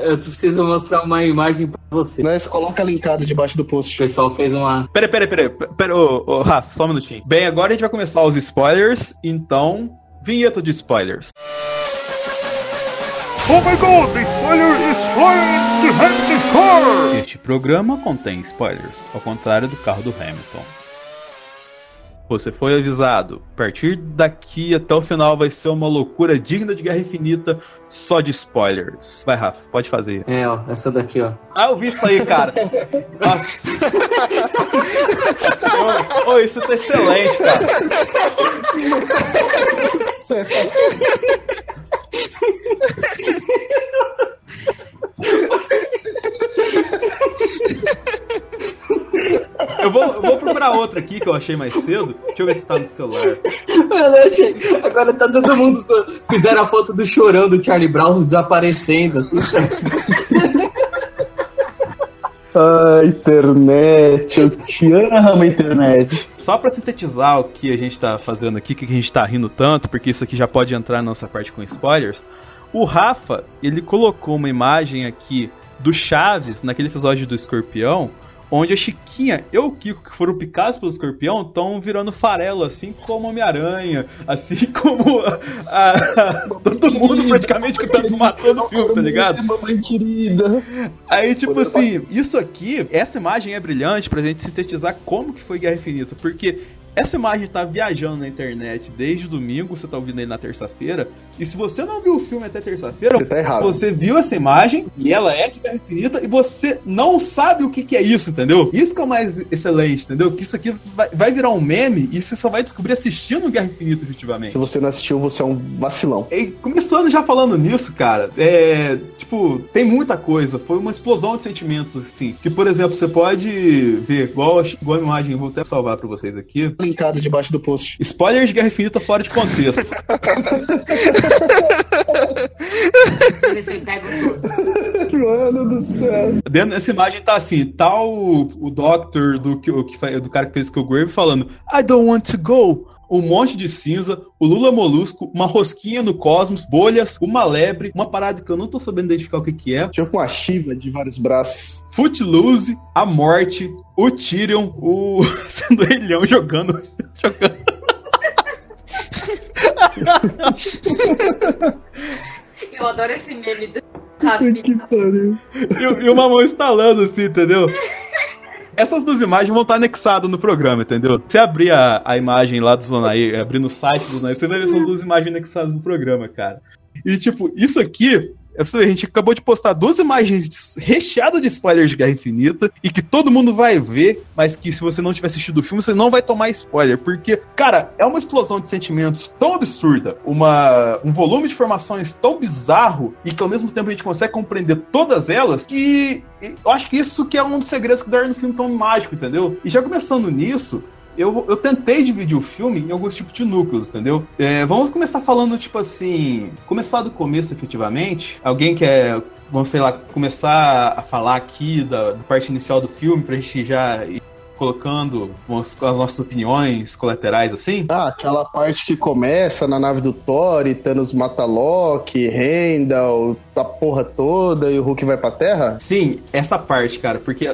Eu preciso mostrar uma imagem pra você. Nós coloca linkado debaixo do O post. pessoal fez uma. Peraí, peraí, peraí. Pera, ô, ô, Rafa, só um minutinho. Bem, agora a gente vai começar os spoilers, então. Vinheta de spoilers. Oh my god, the spoiler is flying the car! Este programa contém spoilers, ao contrário do carro do Hamilton. Você foi avisado. A partir daqui até o final vai ser uma loucura digna de Guerra Infinita, só de spoilers. Vai, Rafa, pode fazer. É, ó, essa daqui, ó. Ah, eu vi isso aí, cara. Ô, ô, *laughs* isso tá excelente, cara. *laughs* Eu vou, eu vou procurar outra aqui que eu achei mais cedo. Deixa eu ver se tá no celular. Mano, eu achei- Agora tá todo mundo. so- Fizeram a foto do chorão do Charlie Brown desaparecendo, assim. *laughs* Ah, internet, eu te amo, internet. Só pra sintetizar o que a gente tá fazendo aqui, que a gente tá rindo tanto, porque isso aqui já pode entrar na nossa parte com spoilers. O Rafa, ele colocou uma imagem aqui do Chaves, naquele episódio do Escorpião, onde a Chiquinha e o Kiko, que foram picados pelo escorpião, estão virando farelo, assim como Homem-Aranha, assim *laughs* como a, a- todo mundo praticamente que tá matando o filme, tá ligado? Mamãe querida. Aí, tipo assim, isso aqui, essa imagem é brilhante pra gente sintetizar como que foi Guerra Infinita, porque essa imagem tá viajando na internet desde domingo, você tá ouvindo aí na terça-feira, e se você não viu o filme até terça-feira, Você tá você viu essa imagem, e ela é de Guerra Infinita, e você não sabe o que, que é isso, entendeu? Isso que é o mais excelente, entendeu? Que isso aqui vai, vai virar um meme, e você só vai descobrir assistindo Guerra Infinita, efetivamente. Se você não assistiu, você é um vacilão. E começando já falando nisso, cara, é. Tipo, tem muita coisa. Foi uma explosão de sentimentos, assim. Que, por exemplo, você pode ver, igual, igual a imagem, vou até salvar pra vocês aqui. Linkado debaixo do post. Spoiler de Guerra Infinita fora de contexto. Mano do céu. Dentro dessa imagem tá assim, tá o, o Doctor do, que, o do cara que fez Killgrave falando I don't want to go. Um monte de cinza, o Lula Molusco, uma rosquinha no cosmos, bolhas, uma lebre, uma parada que eu não tô sabendo identificar o que que é. Tipo uma Shiva de vários braços. Footloose, a morte, o Tyrion, o *laughs* Sandoelhão jogando. jogando. Eu adoro esse meme do Rafinha. e, o- e uma mão instalando assim, entendeu? Essas duas imagens vão estar anexadas no programa, entendeu? Se abrir a, a imagem lá do Zonaí, abrir no site do Zonaí, você vai ver essas duas imagens anexadas no programa, cara. E tipo, isso aqui. É pra você ver, a gente acabou de postar duas imagens recheadas de spoilers de Guerra Infinita e que todo mundo vai ver, mas que se você não tiver assistido o filme, você não vai tomar spoiler. Porque, cara, é uma explosão de sentimentos tão absurda, uma, um volume de informações tão bizarro e que ao mesmo tempo a gente consegue compreender todas elas que eu acho que isso que é um dos segredos que dá no filme tão mágico, entendeu? E já começando nisso, eu, eu tentei dividir o filme em alguns tipos de núcleos, entendeu? É, vamos começar falando, tipo assim. Começar do começo, efetivamente. Alguém quer, vamos sei lá, começar a falar aqui da, da parte inicial do filme pra gente já ir colocando as nossas opiniões colaterais assim? Ah, aquela parte que começa na nave do Thor e Thanos mata Loki, Heimdall, a porra toda e o Hulk vai pra Terra? Sim, essa parte, cara, porque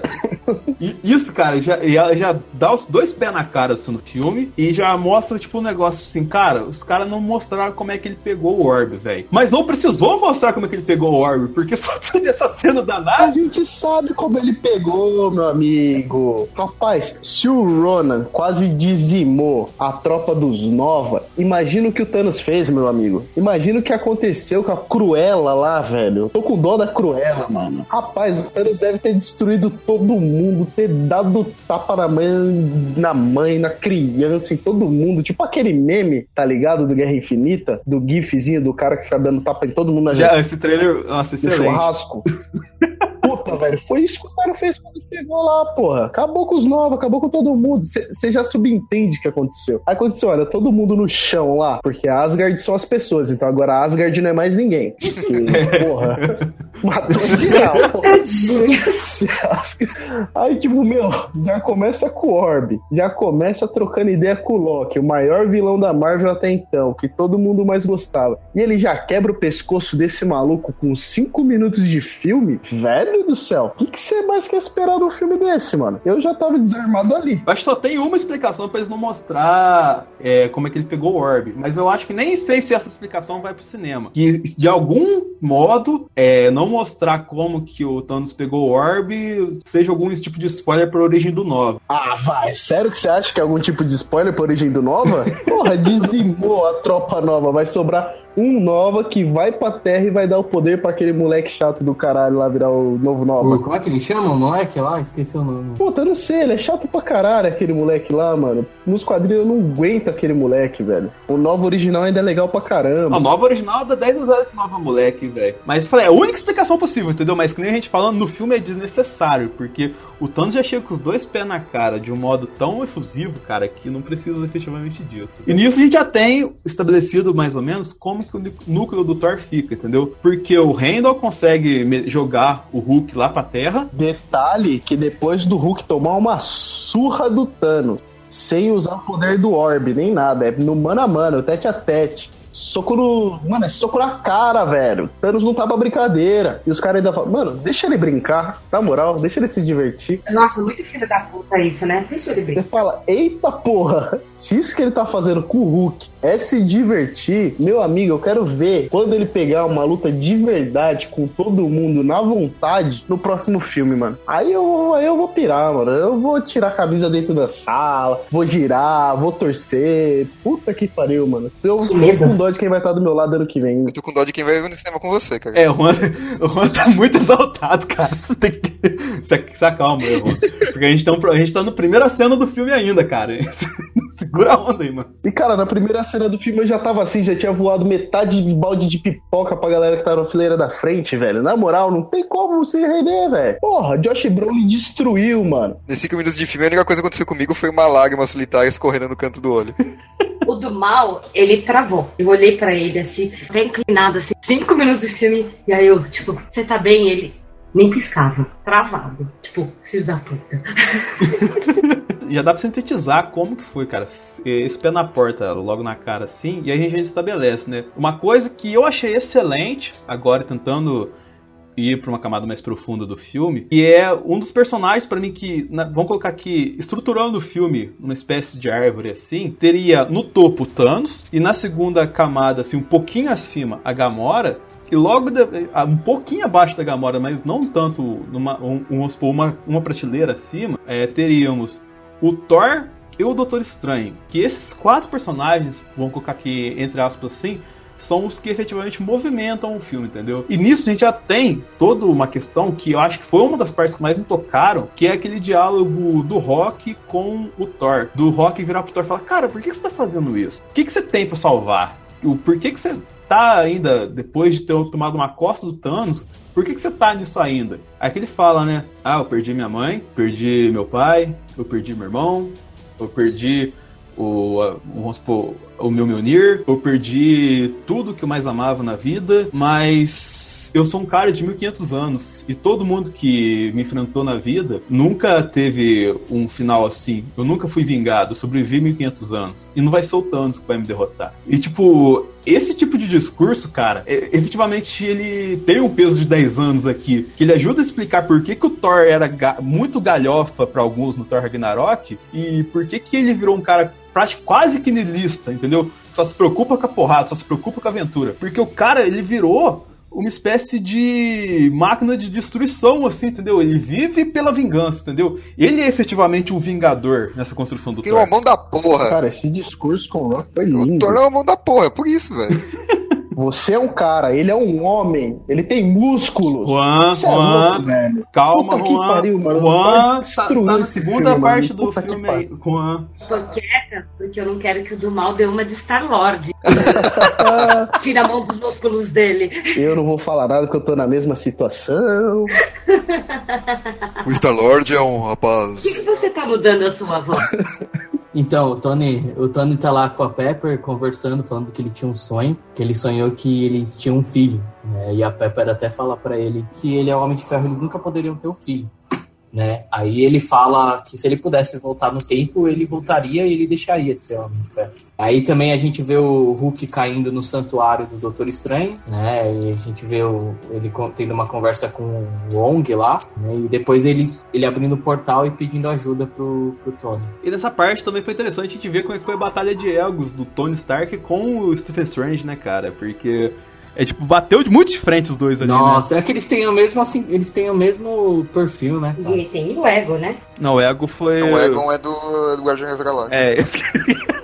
isso, cara, já, já, já dá os dois pés na cara assim, no filme e já mostra, tipo, um negócio assim, cara, os caras não mostraram como é que ele pegou o orbe, velho. Mas não precisou mostrar como é que ele pegou o orbe, porque *laughs* só nessa cena da A nave. gente sabe como ele pegou, meu amigo. Rapaz, se o Ronan quase dizimou a tropa dos Nova, imagina o que o Thanos fez, meu amigo. Imagina o que aconteceu com a Cruella lá, velho. Tô com dó da Cruella, mano. Rapaz, o Thanos deve ter destruído todo mundo, ter dado tapa na mãe, na mãe, na criança, em todo mundo. Tipo aquele meme, tá ligado? Do Guerra Infinita, do gifzinho do cara que fica dando tapa em todo mundo na Já, esse trailer, nossa, no excelente. churrasco. *laughs* Puta, velho, foi isso que o cara fez quando chegou lá, porra. Acabou com os novos, acabou com todo mundo. Você já subentende o que aconteceu. Aí aconteceu, olha, todo mundo no chão lá, porque Asgard são as pessoas, então agora Asgard não é mais ninguém. *laughs* Porque, porra, matou geral. *laughs* *laughs* Aí, tipo, meu, já começa com o Orb, já começa trocando ideia com o Loki, o maior vilão da Marvel até então, que todo mundo mais gostava. E ele já quebra o pescoço desse maluco com 5 minutos de filme? Velho do céu, o que você mais quer esperar de um filme desse, mano? Eu já tava desarmado ali. Eu acho que só tem uma explicação pra eles não mostrar é, como é que ele pegou o orbe. Mas eu acho que nem sei se essa explicação vai pro cinema. Que de algum modo, é, não mostrar como que o Thanos pegou o orbe seja algum tipo de spoiler pra origem do 9. Ah, vai. Sério que você acha que é algum tipo de spoiler pra origem do Nova? Porra, dizimou a tropa nova. Vai sobrar um Nova que vai pra Terra e vai dar o poder pra aquele moleque chato do caralho lá virar o novo Nova. O- como é que ele chama o moleque lá? Esqueci o nome. Puta, eu não sei, ele é chato pra caralho aquele moleque lá, mano. Nos quadrinhos eu não aguento aquele moleque, velho. O novo original ainda é legal pra caramba. A nova original dá 10 anos esse nova moleque, velho. Mas eu falei, é a única explicação possível, entendeu? Mas que nem a gente falando, no filme é desnecessário, porque o Thanos já chega com os dois pés na cara de um modo tão efusivo, cara, que não precisa efetivamente disso. E nisso a gente já tem estabelecido mais ou menos como que o núcleo do Thor fica, entendeu? Porque o Randall consegue jogar o Hulk lá pra terra. Detalhe que depois do Hulk tomar uma surra do Thanos, sem usar o poder do Orb, nem nada, é no mano a mano, tete a tete. Soco no. Mano, é soco na cara, velho. Thanos não tá pra brincadeira. E os caras ainda falam, mano, deixa ele brincar. Na moral, deixa ele se divertir. Nossa, muito filho da puta isso, né? Deixa ele Você brincar. fala, eita porra, se isso que ele tá fazendo com o Hulk é se divertir, meu amigo, eu quero ver quando ele pegar uma luta de verdade com todo mundo na vontade no próximo filme, mano. Aí eu, aí eu vou pirar, mano. Eu vou tirar a camisa dentro da sala, vou girar, vou torcer. Puta que pariu, mano. Eu Que medo. Dó de quem vai estar do meu lado ano que vem. Eu tô com dó de quem vai ver no cinema com você, cara. É, o Juan, *laughs* o Juan tá muito exaltado, cara. Você tem que *laughs* se, se acalma, Juan. Porque a gente, tá, a gente tá no primeira cena do filme ainda, cara. *laughs* Segura a onda aí, mano. E, cara, na primeira cena do filme eu já tava assim, já tinha voado metade de balde de pipoca pra galera que tava na fileira da frente, velho. Na moral, não tem como se render, velho. Porra, Josh Brolin destruiu, mano. Nesses 5 minutos de filme, a única coisa que aconteceu comigo foi uma lágrima solitária escorrendo no canto do olho. Do mal, ele travou. Eu olhei pra ele assim, até inclinado assim, cinco minutos de filme, e aí eu, tipo, você tá bem? Ele nem piscava, travado. Tipo, filho da puta. *laughs* Já dá pra sintetizar como que foi, cara. Esse pé na porta, logo na cara assim, e aí a gente estabelece, né? Uma coisa que eu achei excelente, agora tentando ir pra uma camada mais profunda do filme, e é um dos personagens pra mim que, na- vamos colocar aqui, estruturando o filme numa espécie de árvore assim, teria no topo Thanos, e na segunda camada, assim, um pouquinho acima, a Gamora, e logo de- um pouquinho abaixo da Gamora, mas não tanto numa um, um, uma, uma prateleira acima, é, teríamos o Thor e o Doutor Estranho. Que esses quatro personagens, vamos colocar aqui entre aspas assim, são os que efetivamente movimentam o filme, entendeu? E nisso a gente já tem toda uma questão que eu acho que foi uma das partes que mais me tocaram, que é aquele diálogo do Rock com o Thor. Do Rock virar pro Thor e falar, cara, por que você tá fazendo isso? O que, que você tem pra salvar? O, por que, que você tá ainda, depois de ter tomado uma costa do Thanos, por que, que você tá nisso ainda? Aí que ele fala, né? Ah, eu perdi minha mãe, perdi meu pai, eu perdi meu irmão, eu perdi o, vamos supor, o meu Mjolnir, eu perdi tudo que eu mais amava na vida, mas eu sou um cara de 1500 anos e todo mundo que me enfrentou na vida nunca teve um final assim. Eu nunca fui vingado, eu sobrevivi 1500 anos e não vai ser o Thanos que vai me derrotar. E tipo, esse tipo de discurso, cara, é- efetivamente ele tem um peso de 10 anos aqui, que ele ajuda a explicar por que, que o Thor era ga- muito galhofa pra alguns no Thor Ragnarok e por que, que ele virou um cara prati- quase que niilista, entendeu? Só se preocupa com a porrada, só se preocupa com a aventura. Porque o cara, ele virou uma espécie de máquina de destruição, assim, entendeu? Ele vive pela vingança, entendeu? Ele é efetivamente um vingador nessa construção do Tem uma Thor. mão da porra. Cara, esse discurso com o Rock foi O lindo. Thor é uma mão da porra, é por isso, velho. *laughs* Você é um cara, ele é um homem, ele tem músculos. Juan, Você é Juan, louco, velho. calma, Puta que Juan. pariu, mano. Juan tá, tá na segunda filme, parte mano. do Puta filme aí. Juan. Tô quieta, porque eu não quero que o do mal dê uma de Star-Lord. *laughs* Tira a mão dos músculos dele. Eu não vou falar nada porque eu tô na mesma situação. *laughs* O Star-Lord é um Por rapaz. que, que você tá mudando a sua voz? *laughs* Então, o Tony, o Tony tá lá com a Pepper conversando, falando que ele tinha um sonho, que ele sonhou que eles tinham um filho. né? E a Pepper até fala pra ele que ele é o Homem de Ferro, eles nunca poderiam ter um filho. Né? Aí ele fala que se ele pudesse voltar no tempo, ele voltaria e ele deixaria de ser Homem. Aí também a gente vê o Hulk caindo no santuário do Doutor Estranho, né? E a gente vê o, ele tendo uma conversa com o Wong lá, né? E depois ele, ele abrindo o portal e pedindo ajuda pro, pro Tony. E nessa parte também foi interessante a gente ver como é foi a batalha de egos do Tony Stark com o Stephen Strange, né, cara? Porque é tipo, bateu de muito de frente os dois ali, né? Nossa, é que eles têm o mesmo assim, eles têm o mesmo perfil, né? E tem o ego, né? Não, o ego foi. O Egon é do, do Guardiões da Galáxia. É,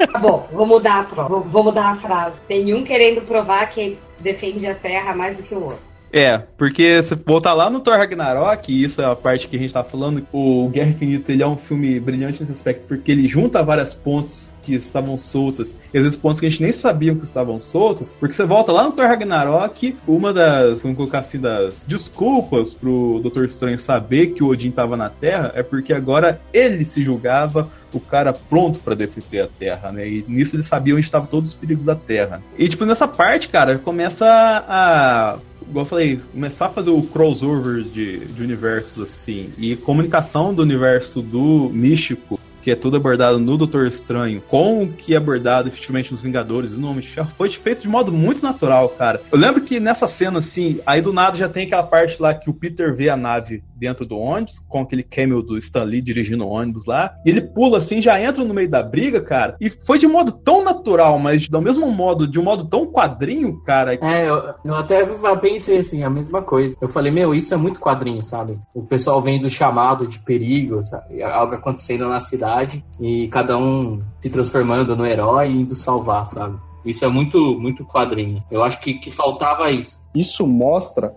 Tá bom, vou mudar a prova. Vou, vou mudar a frase. Tem um querendo provar que defende a Terra mais do que o outro. É, porque se voltar lá no Thor Ragnarok, e isso é a parte que a gente tá falando, o Guerra Infinita ele é um filme brilhante nesse aspecto, porque ele junta várias pontes que estavam soltas, e às vezes pontos que a gente nem sabia que estavam soltos, porque você volta lá no Thor Ragnarok, uma das, vamos colocar assim, das desculpas pro Doutor Estranho saber que o Odin tava na Terra, é porque agora ele se julgava o cara pronto pra defender a Terra, né? E nisso ele sabia onde estavam todos os perigos da Terra. E tipo, nessa parte, cara, começa a igual eu falei, começar a fazer o crossover de, de universos assim, e comunicação do universo do místico que é tudo abordado no Doutor Estranho, com o que é abordado efetivamente nos Vingadores no Homem de Ferro, foi feito de modo muito natural, cara. Eu lembro que nessa cena, assim, aí do nada já tem aquela parte lá que o Peter vê a nave dentro do ônibus, com aquele cameo do Stan Lee dirigindo o ônibus lá, e ele pula assim, já entra no meio da briga, cara, e foi de modo tão natural, mas do mesmo modo, de um modo tão quadrinho, cara. É, eu, eu até pensei assim, a mesma coisa. Eu falei, meu, isso é muito quadrinho, sabe? O pessoal vem do chamado de perigo, sabe? Algo acontecendo na cidade e cada um se transformando no herói e indo salvar, sabe? Isso é muito, muito quadrinho. Eu acho que, que faltava isso. Isso mostra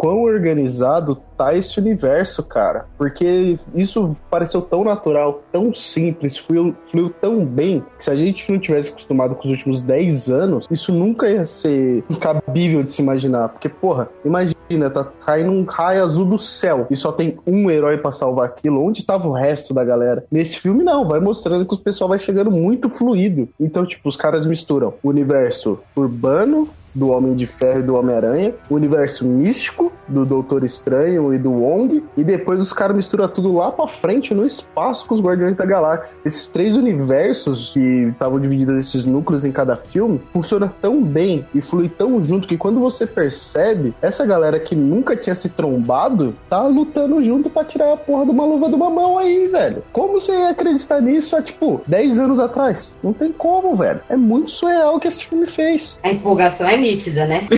quão organizado tá esse universo, cara. Porque isso pareceu tão natural, tão simples, fluiu, fluiu tão bem, que se a gente não tivesse acostumado com os últimos 10 anos, isso nunca ia ser cabível de se imaginar. Porque, porra, imagina, tá caindo um raio azul do céu e só tem um herói para salvar aquilo. Onde tava o resto da galera? Nesse filme, não. Vai mostrando que o pessoal vai chegando muito fluido. Então, tipo, os caras misturam o universo urbano do Homem de Ferro e do Homem-Aranha, o universo místico do Doutor Estranho e do Wong, e depois os caras misturam tudo lá pra frente no espaço com os Guardiões da Galáxia. Esses três universos que estavam divididos nesses núcleos em cada filme funcionam tão bem e flui tão junto que quando você percebe, essa galera que nunca tinha se trombado tá lutando junto para tirar a porra de uma luva de uma mão aí, velho. Como você ia acreditar nisso há, tipo, 10 anos atrás? Não tem como, velho. É muito surreal o que esse filme fez. A empolgação é nítida, né? *laughs*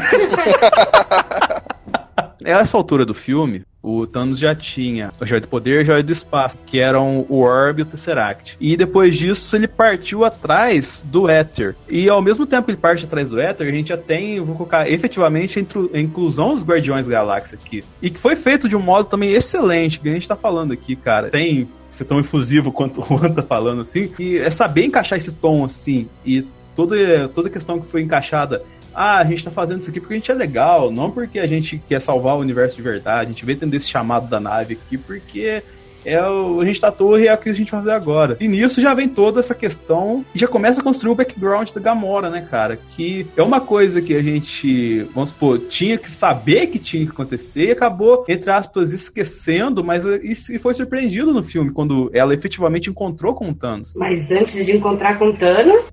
Essa altura do filme, o Thanos já tinha a Joia do Poder e a Joia do Espaço, que eram o Orb e o Tesseract. E depois disso ele partiu atrás do Éter. E ao mesmo tempo que ele parte atrás do Éter, a gente já tem, vou colocar efetivamente a inclusão dos Guardiões Galáxia aqui. E que foi feito de um modo também excelente, que a gente tá falando aqui, cara. Tem ser tão efusivo quanto o Juan tá falando assim, e é saber encaixar esse tom assim, e toda, toda a questão que foi encaixada ah, a gente tá fazendo isso aqui porque a gente é legal, não porque a gente quer salvar o universo de verdade. A gente veio tendo esse chamado da nave aqui porque é o, a gente tá à toa e é o que a gente vai fazer agora. E nisso já vem toda essa questão já começa a construir o background da Gamora, né, cara? Que é uma coisa que a gente, vamos supor, tinha que saber que tinha que acontecer e acabou, entre aspas, esquecendo, mas e foi surpreendido no filme quando ela efetivamente encontrou com o Thanos. Mas antes de encontrar com o Thanos,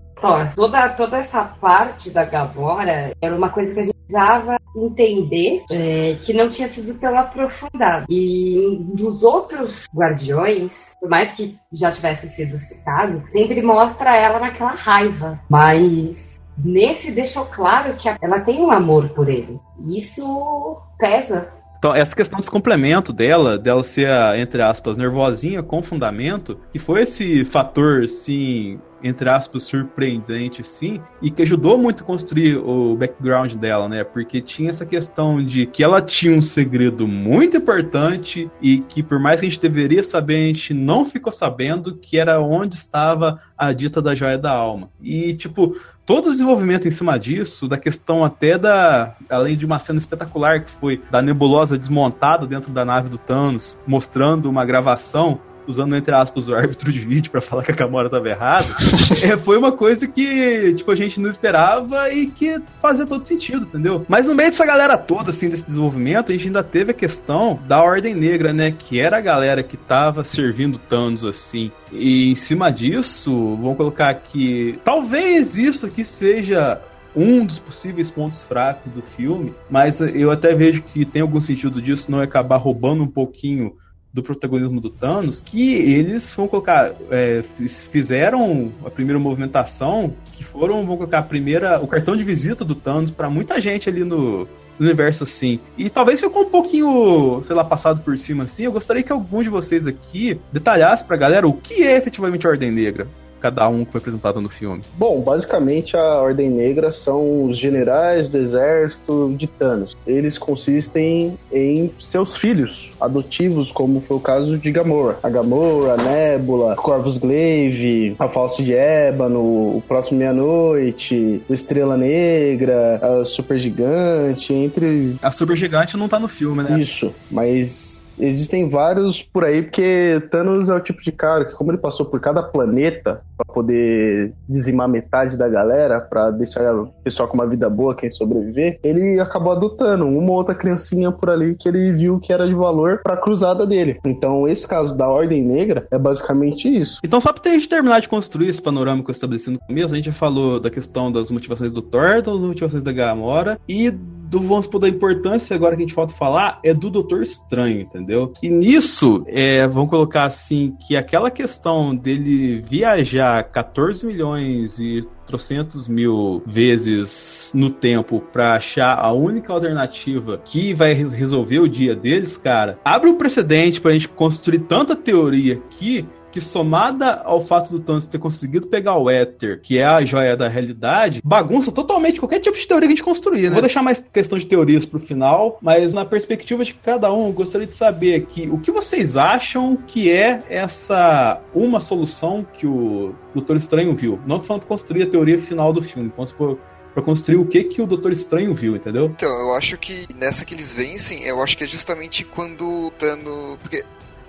toda, toda essa parte da Gamora era uma coisa que a gente precisava entender é, que não tinha sido tão aprofundado. E dos outros guardiões, por mais que já tivesse sido citado, sempre mostra ela naquela raiva. Mas nesse deixou claro que ela tem um amor por ele. Isso pesa então, essa questão desse complemento dela, dela ser, entre aspas, nervosinha com fundamento, que foi esse fator, sim, entre aspas, surpreendente, sim, e que ajudou muito a construir o background dela, né? Porque tinha essa questão de que ela tinha um segredo muito importante e que, por mais que a gente deveria saber, a gente não ficou sabendo que era onde estava a dita da joia da alma. E, tipo, todo o desenvolvimento em cima disso, da questão até da. Além de uma cena espetacular que foi da nebulosa desmontada dentro da nave do Thanos, mostrando uma gravação usando entre aspas o árbitro de vídeo para falar que a Gamora estava errado, *laughs* é, foi uma coisa que tipo a gente não esperava e que fazia todo sentido, entendeu? Mas no meio dessa galera toda assim desse desenvolvimento, a gente ainda teve a questão da Ordem Negra, né, que era a galera que tava servindo Thanos assim. E em cima disso, vamos colocar que talvez isso aqui seja um dos possíveis pontos fracos do filme, mas eu até vejo que tem algum sentido disso não acabar roubando um pouquinho do protagonismo do Thanos, que eles vão colocar, é, fizeram a primeira movimentação, que foram, vão colocar a primeira, o cartão de visita do Thanos para muita gente ali no, no universo assim. E talvez ficou um pouquinho, sei lá, passado por cima assim. Eu gostaria que algum de vocês aqui detalhasse pra galera o que é efetivamente a Ordem Negra cada um que foi apresentado no filme? Bom, basicamente a Ordem Negra são os generais do exército de Thanos. Eles consistem em seus filhos adotivos, como foi o caso de Gamora. A Gamora, a Nebula, Corvus Glaive, a Falso de Ébano, o Próximo Meia-Noite, o Estrela Negra, a Super Gigante, entre... A Super Gigante não tá no filme, né? Isso, mas existem vários por aí, porque Thanos é o tipo de cara que, como ele passou por cada planeta para poder dizimar metade da galera, para deixar o pessoal com uma vida boa, quem sobreviver, ele acabou adotando uma ou outra criancinha por ali que ele viu que era de valor pra cruzada dele. Então, esse caso da Ordem Negra é basicamente isso. Então, só pra gente terminar de construir esse panorama que eu estabeleci no começo, a gente já falou da questão das motivações do Thor, das motivações da Gamora e do vamos supor da importância agora que a gente falta falar é do Doutor Estranho, entendeu? E nisso, é, vamos colocar assim que aquela questão dele viajar 14 milhões e trocentos mil vezes no tempo para achar a única alternativa que vai resolver o dia deles, cara, abre um precedente pra gente construir tanta teoria aqui que somada ao fato do Thanos ter conseguido pegar o Éter, que é a joia da realidade, bagunça totalmente qualquer tipo de teoria que a gente construir, né? Vou deixar mais questão de teorias pro final, mas na perspectiva de cada um, gostaria de saber aqui o que vocês acham que é essa uma solução que o Doutor Estranho viu. Não tô falando pra construir a teoria final do filme, vamos supor para construir o que que o Doutor Estranho viu, entendeu? Então, eu acho que nessa que eles vencem, eu acho que é justamente quando o Thanos... Porque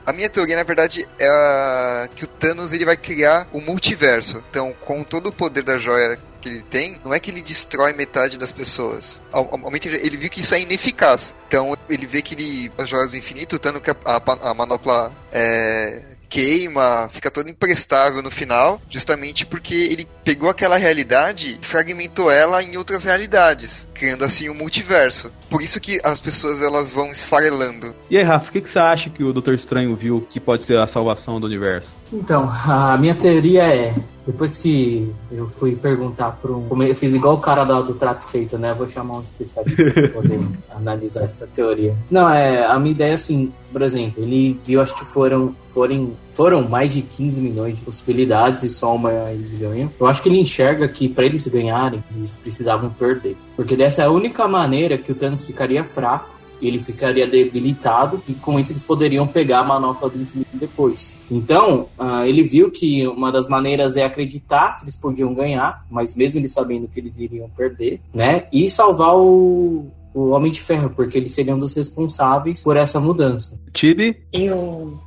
a minha teoria, na verdade, é a... que o Thanos ele vai criar o multiverso. Então, com todo o poder da joia que ele tem, não é que ele destrói metade das pessoas. ele viu que isso é ineficaz. Então, ele vê que ele, as joias do infinito, tanto que a, a, a manopla é, queima, fica todo imprestável no final, justamente porque ele pegou aquela realidade e fragmentou ela em outras realidades, criando assim um multiverso. Por isso que as pessoas elas vão esfarelando. E aí, Rafa, o que, que você acha que o Doutor Estranho viu que pode ser a salvação do universo? Então, a minha teoria é depois que eu fui perguntar para um. Eu fiz igual o cara do trato feito, né? Eu vou chamar um especialista para poder *laughs* analisar essa teoria. Não, é. A minha ideia é assim, por exemplo, ele viu, acho que foram. Foram, foram mais de 15 milhões de possibilidades e só uma eles ganham. Eu acho que ele enxerga que para eles ganharem, eles precisavam perder. Porque dessa é a única maneira que o Thanos ficaria fraco ele ficaria debilitado e com isso eles poderiam pegar a manopla do infinito depois. Então, uh, ele viu que uma das maneiras é acreditar que eles podiam ganhar, mas mesmo eles sabendo que eles iriam perder, né? E salvar o, o Homem de Ferro, porque eles seriam dos responsáveis por essa mudança. Tibi? Eu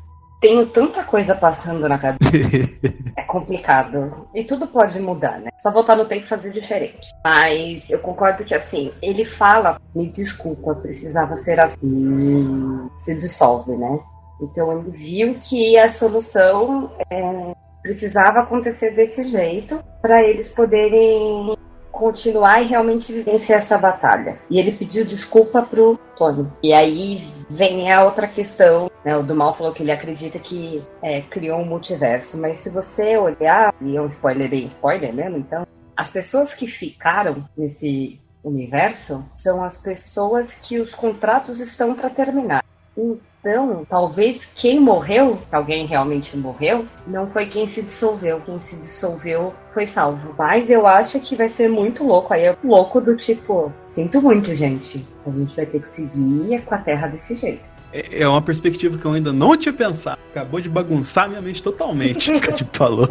tenho tanta coisa passando na cabeça. *laughs* é complicado. E tudo pode mudar, né? Só voltar no tempo e fazer diferente. Mas eu concordo que, assim, ele fala, me desculpa, precisava ser assim. Se dissolve, né? Então ele viu que a solução é, precisava acontecer desse jeito para eles poderem continuar e realmente vencer essa batalha. E ele pediu desculpa pro Tony. E aí vem a outra questão, né? O do mal falou que ele acredita que é, criou um multiverso, mas se você olhar, e é um spoiler bem spoiler mesmo, então, as pessoas que ficaram nesse universo são as pessoas que os contratos estão para terminar. Então, talvez quem morreu, se alguém realmente morreu, não foi quem se dissolveu. Quem se dissolveu foi salvo. Mas eu acho que vai ser muito louco. Aí é louco do tipo, sinto muito, gente. A gente vai ter que seguir com a Terra desse jeito. É, é uma perspectiva que eu ainda não tinha pensado. Acabou de bagunçar minha mente totalmente, isso que a gente *laughs* falou.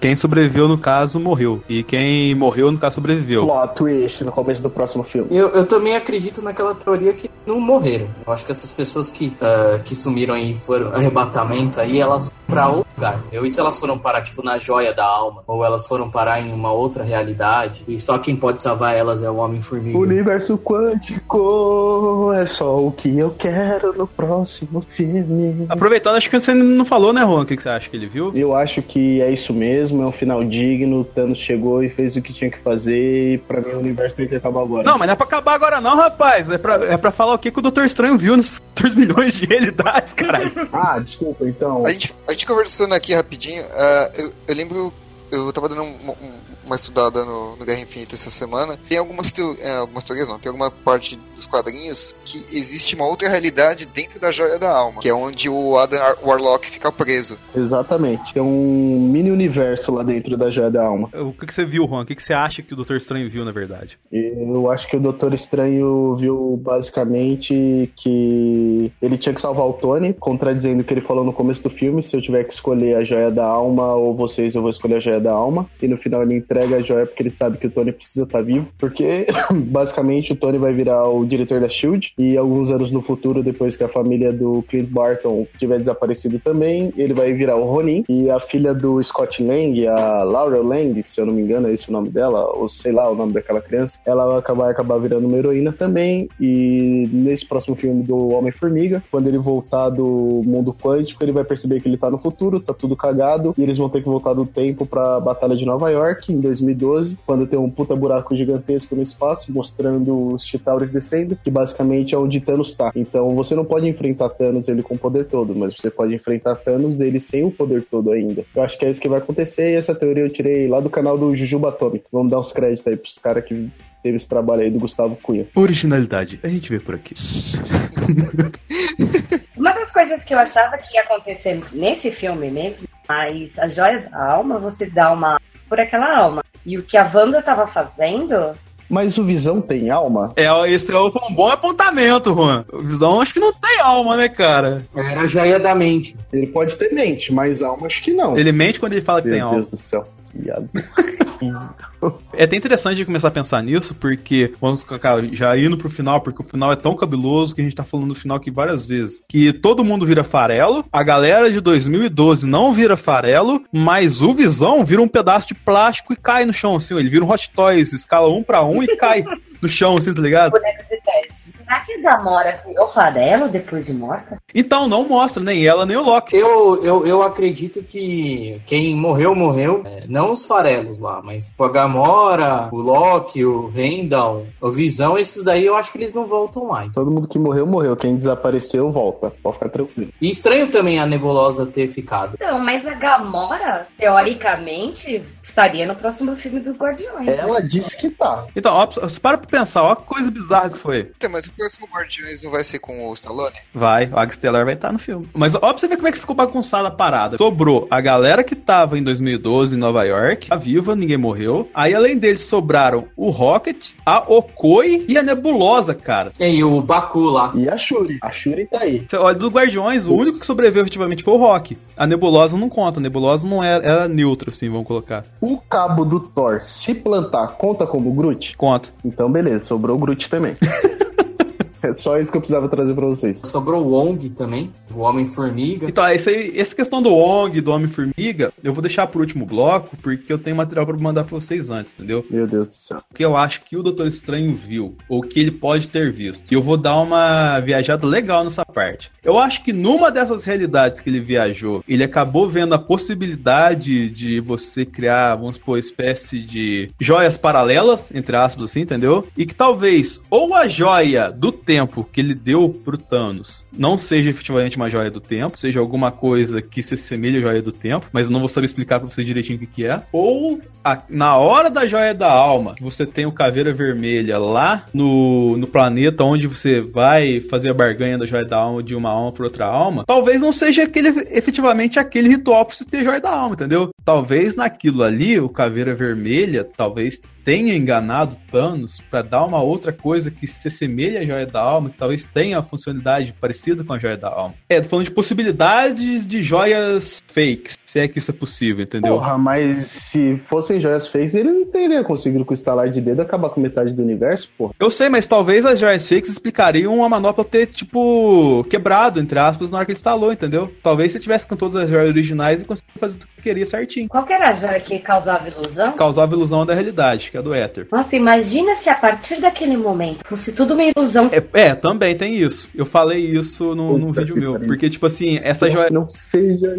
Quem sobreviveu, no caso, morreu. E quem morreu, no caso, sobreviveu. Plot twist no começo do próximo filme. Eu, eu também acredito naquela teoria que não morreram. Eu acho que essas pessoas que, uh, que sumiram aí, foram arrebatamento aí, elas pra outro lugar. Eu, e se elas foram parar, tipo, na joia da alma? Ou elas foram parar em uma outra realidade? E só quem pode salvar elas é o Homem-Formiga. Universo quântico é só o que eu quero no próximo filme. Aproveitando, acho que você não falou, né, Juan? O que você acha que ele viu? Eu acho que é isso mesmo, é um final digno. Thanos chegou e fez o que tinha que fazer. E pra mim, o universo tem que acabar agora. Não, mas não é pra acabar agora, não, rapaz. É pra, é pra falar o que, que o Doutor Estranho viu nos *laughs* 2 milhões de realidades, caralho. ah, desculpa, então. A gente, a gente conversando aqui rapidinho, uh, eu, eu lembro eu tava dando um, um, uma estudada no, no Guerra Infinita essa semana. Tem algumas, teo, é, algumas teorias, não, tem alguma parte dos quadrinhos que existe uma outra realidade dentro da Joia da Alma, que é onde o Adam Warlock fica preso. Exatamente. É um mini universo lá dentro da Joia da Alma. O que, que você viu, Juan? O que, que você acha que o Doutor Estranho viu, na verdade? Eu acho que o Doutor Estranho viu basicamente que ele tinha que salvar o Tony, contradizendo o que ele falou no começo do filme. Se eu tiver que escolher a Joia da Alma ou vocês, eu vou escolher a Joia da Alma. E no final ele entrega entrega a joia porque ele sabe que o Tony precisa estar vivo. Porque, *laughs* basicamente, o Tony vai virar o diretor da SHIELD e alguns anos no futuro, depois que a família do Clint Barton tiver desaparecido também, ele vai virar o Ronin. E a filha do Scott Lang, a Laura Lang, se eu não me engano, é esse o nome dela, ou sei lá o nome daquela criança, ela vai acabar, acabar virando uma heroína também. E nesse próximo filme do Homem-Formiga, quando ele voltar do mundo quântico, ele vai perceber que ele tá no futuro, tá tudo cagado, e eles vão ter que voltar do tempo pra Batalha de Nova York, em 2012, quando tem um puta buraco gigantesco no espaço, mostrando os Chitauris descendo, que basicamente é onde Thanos tá. Então você não pode enfrentar Thanos ele com o poder todo, mas você pode enfrentar Thanos ele sem o poder todo ainda. Eu acho que é isso que vai acontecer, e essa teoria eu tirei lá do canal do Jujuba Atomic. Vamos dar uns créditos aí pros caras que teve esse trabalho aí do Gustavo Cunha. Originalidade, a gente vê por aqui. *laughs* Uma das coisas que eu achava que ia acontecer nesse filme mesmo, mas a joia da alma, você dá uma por aquela alma. E o que a Wanda tava fazendo Mas o Visão tem alma? É, esse é um bom apontamento, Juan. O Visão acho que não tem alma, né, cara? Era a joia da mente. Ele pode ter mente, mas alma acho que não. Ele mente quando ele fala que Meu tem alma. Deus do céu. Viado. *laughs* É até interessante de começar a pensar nisso, porque vamos colocar já indo pro final, porque o final é tão cabuloso que a gente tá falando do final aqui várias vezes. Que todo mundo vira farelo, a galera de 2012 não vira farelo, mas o Visão vira um pedaço de plástico e cai no chão, assim, ele vira um Hot Toys, escala um pra um e cai *laughs* no chão, assim, tá ligado? boneca de teste. Será que a Gamora criou farelo depois de morta? Então não mostra nem ela nem o Loki. Eu, eu, eu acredito que quem morreu, morreu. É, não os farelos lá, mas tipo, a Gamora, o Loki, o Randall, o Visão, esses daí eu acho que eles não voltam mais. Todo mundo que morreu, morreu. Quem desapareceu, volta. Pode ficar tranquilo. E estranho também a Nebulosa ter ficado. Então, mas a Gamora, teoricamente, estaria no próximo filme do Guardiões. né? Ela disse que tá. Então, ó, você para pra pensar, ó que coisa bizarra que foi. Então, mas o próximo Guardiões não vai ser com o Stallone? Vai, o Águia Estelar vai estar no filme. Mas ó pra você ver como é que ficou bagunçada a parada. Sobrou a galera que tava em 2012 em Nova York, a viva, ninguém morreu. Aí além deles sobraram o Rocket, a Okoi e a Nebulosa, cara. E o Baku lá. E a Shuri. A Shuri tá aí. Você olha, dos Guardiões, o único que sobreviveu efetivamente foi o Rock. A Nebulosa não conta, a Nebulosa não era, era neutra, assim, vamos colocar. O cabo do Thor se plantar conta como Groot? Conta. Então beleza, sobrou o Groot também. *laughs* é só isso que eu precisava trazer pra vocês. Sobrou o Wong também, o Homem-Formiga. Então, esse aí, essa questão do Ong, do Homem-Formiga, eu vou deixar pro último bloco, porque eu tenho material pra mandar pra vocês antes, entendeu? Meu Deus do céu. que eu acho que o Doutor Estranho viu, ou que ele pode ter visto. E eu vou dar uma viajada legal nessa parte. Eu acho que numa dessas realidades que ele viajou, ele acabou vendo a possibilidade de você criar, vamos supor, espécie de joias paralelas, entre aspas, assim, entendeu? E que talvez ou a joia do tempo que ele deu pro Thanos não seja efetivamente uma joia do tempo, seja alguma coisa que se assemelhe à joia do tempo, mas não vou saber explicar pra vocês direitinho o que, que é. Ou a- na hora da joia da alma, você tem o caveira vermelha lá no, no planeta onde você vai fazer a barganha da joia da alma de uma alma por outra alma, talvez não seja aquele efetivamente aquele ritual pra você ter joia da alma, entendeu? Talvez naquilo ali, o caveira vermelha, talvez tenha enganado Thanos pra dar uma outra coisa que se assemelhe à joia da alma, que talvez tenha a funcionalidade parecida com a joia da alma. É, tô falando de possibilidades de joias fakes, se é que isso é possível, entendeu? Porra, mas se fossem joias fakes, ele não teria conseguido com o estalar de dedo acabar com metade do universo, porra. Eu sei, mas talvez as joias fakes explicariam a manopla ter, tipo, quebrado, entre aspas, na hora que ele instalou, entendeu? Talvez se tivesse com todas as joias originais e conseguisse fazer o que queria certinho. Qual que era a joia que causava ilusão? Causava ilusão da realidade, que é do éter. Nossa, imagina se a partir daquele momento fosse tudo uma ilusão. É, é, também tem isso. Eu falei isso no, num Puta vídeo que meu. Porque, tipo assim, essa joia. Não seja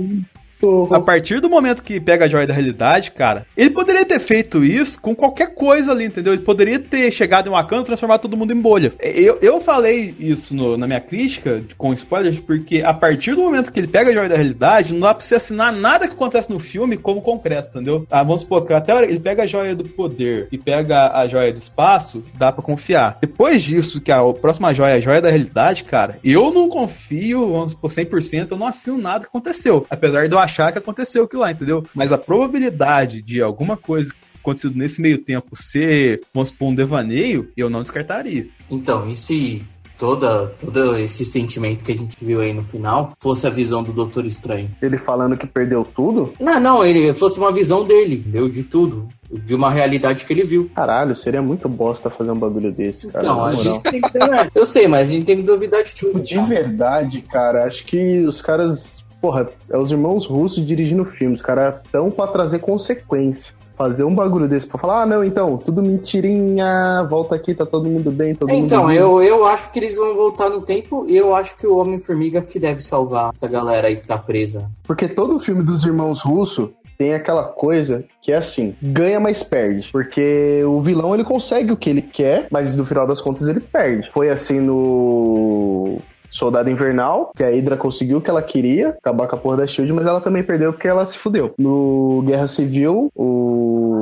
A partir do momento que pega a joia da realidade, cara, ele poderia ter feito isso com qualquer coisa ali, entendeu? Ele poderia ter chegado em Wakanda e transformado todo mundo em bolha. Eu, eu falei isso no- na minha crítica, com spoilers, porque a partir do momento que ele pega a joia da realidade, não dá pra você assinar nada que acontece no filme como concreto, entendeu? Ah, vamos supor que até a ele pega a joia do poder e pega a joia do espaço, dá pra confiar. Depois disso, que a próxima joia é a joia da realidade, cara, eu não confio, vamos supor, 100%, eu não assino nada que aconteceu. Apesar de eu achar que aconteceu aquilo lá, entendeu? Mas a probabilidade de alguma coisa acontecido nesse meio tempo ser, vamos supor, um devaneio, eu não descartaria. Então, e se toda, todo esse sentimento que a gente viu aí no final fosse a visão do Doutor Estranho. Ele falando que perdeu tudo? Não, não, ele fosse uma visão dele, deu de tudo. De uma realidade que ele viu. Caralho, seria muito bosta fazer um bagulho desse, cara. Então, na a gente tem que. Eu sei, mas a gente tem que duvidar de tudo. De verdade, cara, acho que os caras. Porra, é os irmãos russos dirigindo filmes. Os caras tão pra trazer consequência. Fazer um bagulho desse pra falar, ah, não, então, tudo mentirinha, volta aqui, tá todo mundo bem, todo Então, mundo bem. eu, eu acho que eles vão voltar no tempo e eu acho que o Homem-Formiga que deve salvar essa galera aí que tá presa. Porque todo filme dos irmãos russos tem aquela coisa que é assim, ganha mas perde. Porque o vilão ele consegue o que ele quer, mas no final das contas ele perde. Foi assim no Soldado Invernal, que a Hydra conseguiu o que ela queria, acabar com a porra da Shield, mas ela também perdeu porque ela se fudeu. No Guerra Civil, o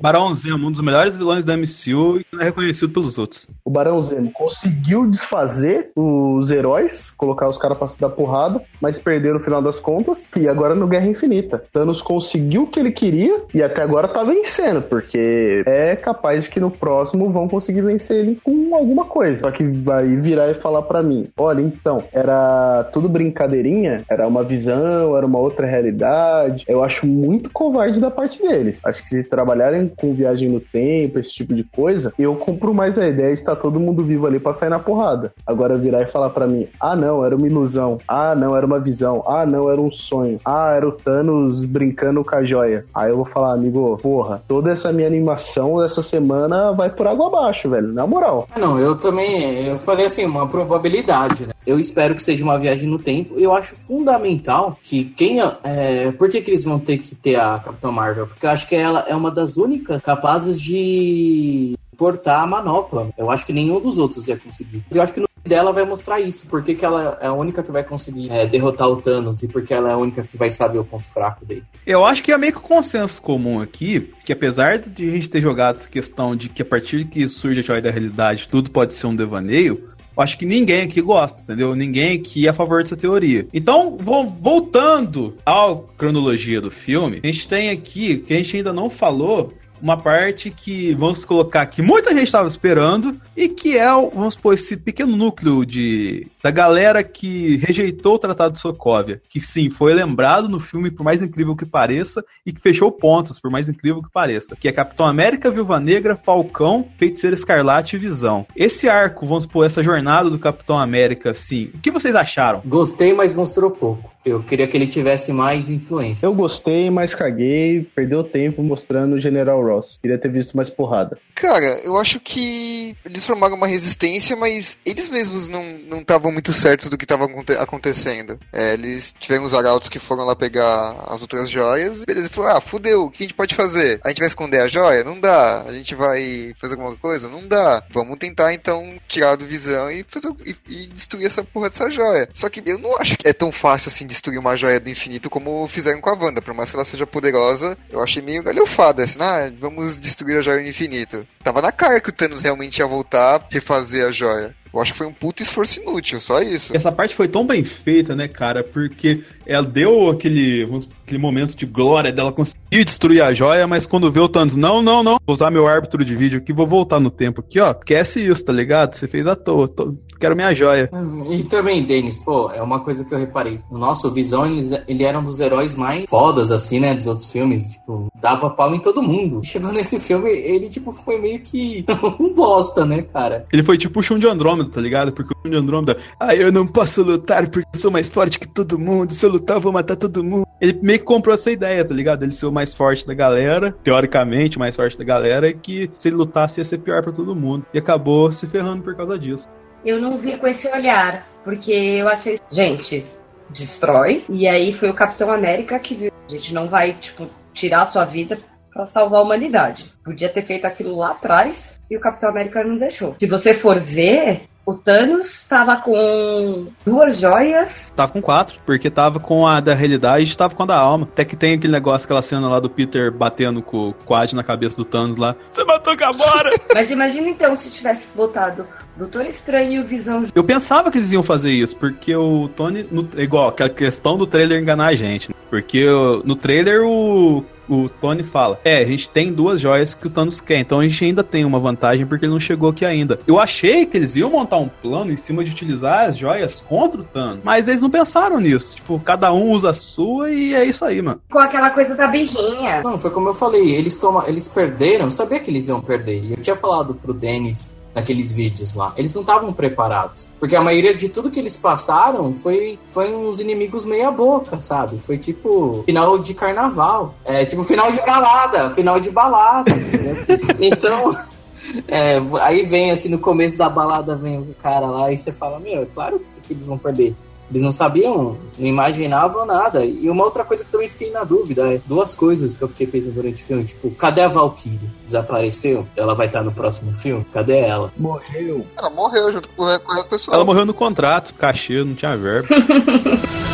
Barão Zemo, um dos melhores vilões da MCU e não é reconhecido pelos outros. o Barão Zemo conseguiu desfazer os heróis, colocar os caras pra se dar porrada, mas perdeu no final das contas. E agora no Guerra Infinita. Thanos conseguiu o que ele queria e até agora tá vencendo, porque é capaz de que no próximo vão conseguir vencer ele com alguma coisa. Só que vai virar e falar pra mim: olha, então, era tudo brincadeirinha, era uma visão, era uma outra realidade. Eu acho muito covarde da parte deles. Acho que se trabalharem com viagem no tempo, esse tipo de coisa, eu compro mais a ideia de estar todo mundo vivo ali pra sair na porrada. Agora virar e falar pra mim: ah, não, era uma ilusão. Ah, não, era uma visão. Ah, não, era um sonho. Ah, era o Thanos brincando com a joia. Aí eu vou falar, amigo, porra, toda essa minha animação dessa semana vai por água abaixo, velho. Na moral. Ah, não, eu também. Eu falei assim, uma probabilidade, né? Eu espero que seja uma viagem no tempo. Eu acho fundamental que quem. É, por que, que eles vão ter que ter a Capitã Marvel? Porque eu acho que ela é uma das únicas capazes de portar a manopla. Eu acho que nenhum dos outros ia conseguir. Eu acho que no dela vai mostrar isso. Por que, ela é a única que vai conseguir é, derrotar o Thanos e porque ela é a única que vai saber o ponto fraco dele. Eu acho que é meio que um consenso comum aqui, que apesar de a gente ter jogado essa questão de que a partir que surge a joia da realidade tudo pode ser um devaneio, acho que ninguém aqui gosta, entendeu? Ninguém aqui é a favor dessa teoria. Então, vo- voltando à cronologia do filme, a gente tem aqui, que a gente ainda não falou, uma parte que vamos colocar que muita gente estava esperando e que é, vamos supor, esse pequeno núcleo de da galera que rejeitou o Tratado de Sokovia, que sim, foi lembrado no filme por mais incrível que pareça e que fechou pontos por mais incrível que pareça, que é Capitão América, Viúva Negra, Falcão, Feiticeira Escarlate e Visão. Esse arco, vamos supor, essa jornada do Capitão América, assim, o que vocês acharam? Gostei, mas mostrou pouco. Eu queria que ele tivesse mais influência. Eu gostei, mas caguei, perdeu tempo mostrando o General Ross. Queria ter visto mais porrada. Cara, eu acho que eles formaram uma resistência, mas eles mesmos não estavam muito certos do que estava acontecendo. É, eles tiveram os arautos que foram lá pegar as outras joias. Beleza, falaram, ah, fudeu, o que a gente pode fazer? A gente vai esconder a joia? Não dá. A gente vai fazer alguma coisa? Não dá. Vamos tentar então tirar do visão e, fazer, e, e destruir essa porra dessa joia. Só que eu não acho que é tão fácil assim destruir uma joia do infinito como fizeram com a Wanda. Por mais que ela seja poderosa, eu achei meio galhofada. Assim, ah, vamos destruir a joia do infinito. Tava na cara que o Thanos realmente ia voltar refazer a joia. Eu acho que foi um puto esforço inútil, só isso. Essa parte foi tão bem feita, né, cara? Porque ela deu aquele, aquele momento de glória dela conseguir destruir a joia, mas quando vê o Thanos, não, não, não, vou usar meu árbitro de vídeo aqui, vou voltar no tempo aqui, ó. Esquece isso, tá ligado? Você fez à toa, tô- quero minha joia. E também, Denis, pô, é uma coisa que eu reparei. O Visão, ele, ele era um dos heróis mais fodas, assim, né, dos outros filmes. Tipo, dava pau em todo mundo. *laughs* Chegou nesse filme, ele, tipo, foi meio que *laughs* um bosta, né, cara? Ele foi tipo o Shun de Andrômeda, tá ligado? Porque o Shun de Andrômeda, ah, eu não posso lutar porque eu sou mais forte que todo mundo, se eu lutar eu vou matar todo mundo. Ele meio que comprou essa ideia, tá ligado? Ele ser o mais forte da galera, teoricamente o mais forte da galera, e que se ele lutasse ia ser pior pra todo mundo. E acabou se ferrando por causa disso. Eu não vi com esse olhar, porque eu achei. Gente, destrói. E aí foi o Capitão América que viu. A gente não vai, tipo, tirar a sua vida pra salvar a humanidade. Podia ter feito aquilo lá atrás e o Capitão América não deixou. Se você for ver, o Thanos estava com duas joias. Tava com quatro, porque tava com a da realidade e tava com a da alma. Até que tem aquele negócio, aquela cena lá do Peter batendo com o quad na cabeça do Thanos lá. Você matou Gamora! *laughs* Mas imagina então se tivesse botado Doutor Estranho e o Visão Eu pensava que eles iam fazer isso, porque o Tony, no- igual aquela questão do trailer enganar a gente. né? Porque no trailer o o Tony fala: É, a gente tem duas joias que o Thanos quer, então a gente ainda tem uma vantagem porque ele não chegou aqui ainda. Eu achei que eles iam montar um plano em cima de utilizar as joias contra o Thanos, mas eles não pensaram nisso. Tipo, cada um usa a sua e é isso aí, mano. Com aquela coisa da birrinha. Não, foi como eu falei, eles, toma, eles perderam, eu sabia que eles iam perder. E eu tinha falado pro Dennis naqueles vídeos lá. Eles não estavam preparados. Porque a maioria de tudo que eles passaram foi, foi uns inimigos meia boca, sabe? Foi tipo final de carnaval. É tipo final de balada, final de balada. *laughs* então. é, aí vem assim, no começo da balada vem o cara lá e você fala, meu, é claro que eles vão perder. Eles não sabiam, não imaginavam nada. E uma outra coisa que também fiquei na dúvida é duas coisas que eu fiquei pensando durante o filme. Tipo, cadê a Valkyrie? Desapareceu? Ela vai estar no próximo filme? Cadê ela? Morreu. Ela morreu junto com, com as pessoas. Ela morreu no contrato, cachê, não tinha verba. *laughs*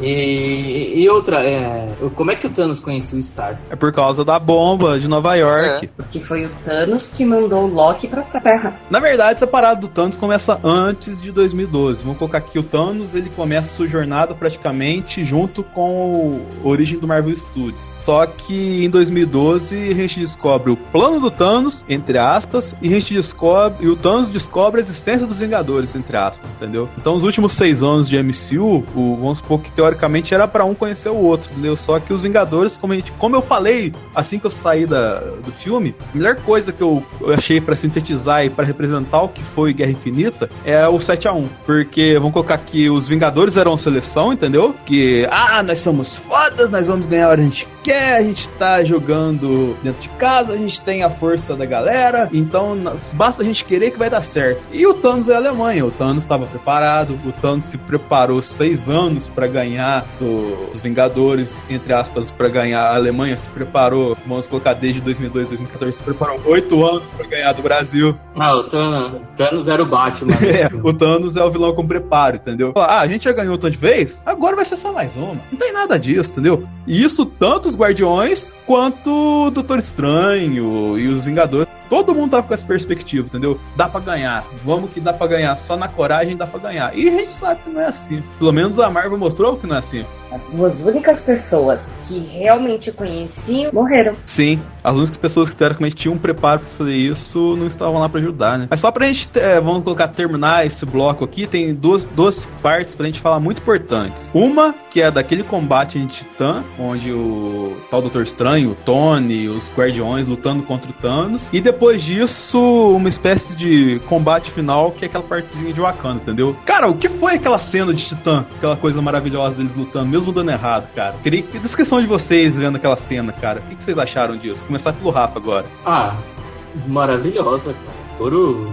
E, e outra, é, como é que o Thanos conheceu o Stark? É por causa da bomba de Nova York. Que foi o Thanos que mandou o Loki pra Terra. Na verdade, essa parada do Thanos começa antes de 2012. Vamos colocar aqui o Thanos, ele começa sua jornada praticamente junto com a origem do Marvel Studios. Só que em 2012 a gente descobre o plano do Thanos, entre aspas, e a gente descobre e o Thanos descobre a existência dos Vingadores, entre aspas, entendeu? Então os últimos seis anos de MCU, o, vamos supor que teoricamente era para um conhecer o outro, entendeu? Só que os Vingadores, como, a gente, como eu falei assim que eu saí da, do filme, a melhor coisa que eu, eu achei para sintetizar e para representar o que foi Guerra Infinita é o 7 a 1 Porque vamos colocar que os Vingadores eram seleção, entendeu? Que, ah, nós somos fodas, nós vamos ganhar a que a gente quer, a gente tá jogando dentro de casa, a gente tem a força da galera, então basta a gente querer que vai dar certo. E o Thanos é a Alemanha, o Thanos estava preparado, o Thanos se preparou seis anos para ganhar dos Vingadores, entre aspas, para ganhar a Alemanha, se preparou, vamos colocar desde 2002, 2014, se preparou oito anos para ganhar do Brasil. Ah, o Thanos, Thanos era o Batman. *laughs* É, o Thanos é o vilão com preparo, entendeu? Ah, a gente já ganhou tanto de vez, agora vai ser só mais uma. Não tem nada disso, entendeu? E isso tanto os Guardiões quanto o Doutor Estranho e os Vingadores. Todo mundo tava com essa perspectiva, entendeu? Dá pra ganhar. Vamos que dá pra ganhar. Só na coragem dá pra ganhar. E a gente sabe que não é assim. Pelo menos a Marvel mostrou que não é assim. As duas únicas pessoas que realmente conheciam morreram. Sim, as únicas pessoas que teoricamente tinham um preparo pra fazer isso não estavam lá pra ajudar, né? Mas só pra gente, é, vamos colocar, terminar esse bloco aqui, tem duas, duas partes pra gente falar muito importantes. Uma, que é daquele combate em Titã, onde o tal Doutor Estranho, o Tony, os Guardiões lutando contra o Thanos. E depois disso, uma espécie de combate final, que é aquela partezinha de Wakanda, entendeu? Cara, o que foi aquela cena de Titã? Aquela coisa maravilhosa deles lutando, mesmo dando errado, cara. Queria que descrição de vocês vendo aquela cena, cara. O que que vocês acharam disso? Começar pelo Rafa agora. Ah, maravilhosa, cara. Puro,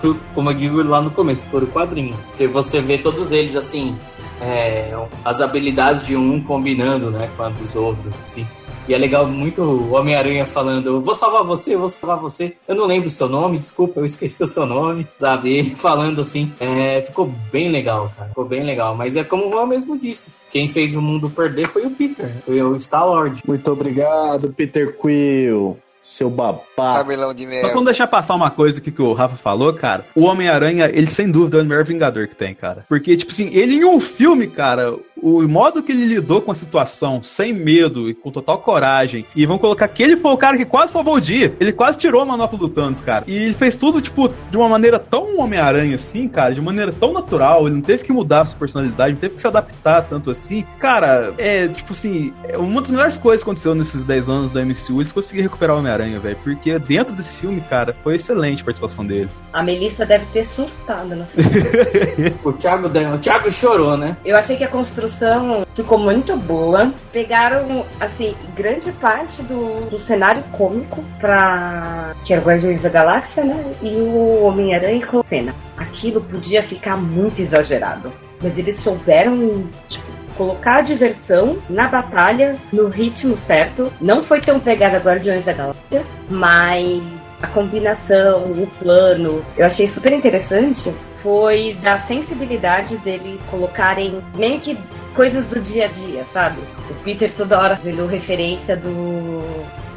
puro, *laughs* como eu digo lá no começo, puro quadrinho. Porque você vê todos eles assim, é, as habilidades de um combinando, né, com a dos outros, assim. E é legal muito o Homem-Aranha falando, vou salvar você, eu vou salvar você. Eu não lembro o seu nome, desculpa, eu esqueci o seu nome, sabe? Ele *laughs* falando assim, é, ficou bem legal, cara. Ficou bem legal. Mas é como o Juan mesmo disse. Quem fez o mundo perder foi o Peter, foi o Star-Lord. Muito obrigado, Peter Quill. Seu babaca. Cabelão de Só merda. pra não deixar passar uma coisa aqui que o Rafa falou, cara. O Homem-Aranha, ele sem dúvida é o melhor Vingador que tem, cara. Porque, tipo assim, ele em um filme, cara, o modo que ele lidou com a situação, sem medo e com total coragem. E vão colocar que ele foi o cara que quase salvou o dia. Ele quase tirou a manopla do Thanos, cara. E ele fez tudo, tipo, de uma maneira tão Homem-Aranha assim, cara, de maneira tão natural. Ele não teve que mudar a sua personalidade, não teve que se adaptar tanto assim. Cara, é, tipo assim, é uma das melhores coisas que aconteceu nesses 10 anos do MCU, eles conseguiram recuperar o Homem-Aranha, velho. Porque dentro desse filme, cara, foi excelente a participação dele. A Melissa deve ter surtado nessa *laughs* *laughs* O Thiago, o Thiago chorou, né? Eu achei que a construção ficou muito boa. Pegaram, assim, grande parte do, do cenário cômico pra. que era o Guardiões da Galáxia, né? E o Homem-Aranha com cena. Aquilo podia ficar muito exagerado. Mas eles souberam, tipo, colocar a diversão na batalha, no ritmo certo. Não foi tão pegada Guardiões da Galáxia, mas a combinação, o plano, eu achei super interessante. Foi da sensibilidade deles colocarem meio que coisas do dia a dia, sabe? O Peter toda fazendo referência do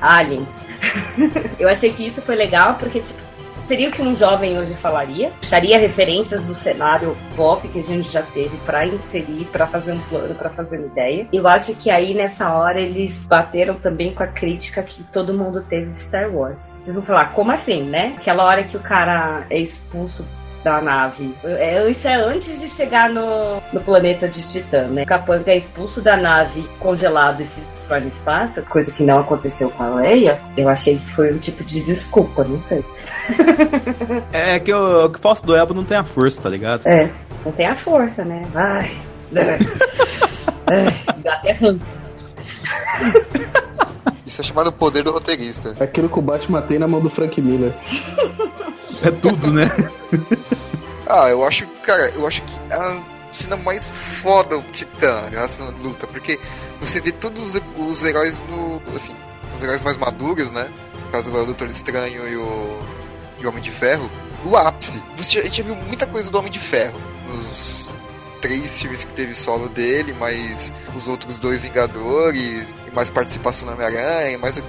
Aliens. *laughs* eu achei que isso foi legal porque, tipo, seria o que um jovem hoje falaria. Puxaria referências do cenário pop que a gente já teve para inserir, para fazer um plano, para fazer uma ideia. Eu acho que aí nessa hora eles bateram também com a crítica que todo mundo teve de Star Wars. Vocês vão falar, como assim, né? Aquela hora que o cara é expulso da nave. É, isso é antes de chegar no, no planeta de Titã, né? O Capanga é expulso da nave congelado e se transforma no espaço, coisa que não aconteceu com a Leia. Eu achei que foi um tipo de desculpa, não sei. *laughs* É que o, o que falso do Elbo não tem a força, tá ligado? É, não tem a força, né? *laughs* Ai. Ai, dá até ranço. *laughs* Isso é chamado poder do roteirista. É aquilo que o Batman tem na mão do Frank Miller. *laughs* É tudo, né? Ah, eu acho, cara, eu acho que a cena mais foda o Titã, a cena de luta, porque você vê todos os, os heróis no. assim, os heróis mais maduros, né? No caso do Doutor Estranho e o. e o Homem de Ferro, o ápice. Você, já- a gente já viu muita coisa do Homem de Ferro nos três filmes que teve solo dele, mais os outros dois Vingadores, e mais participação no Homem-Aranha, mais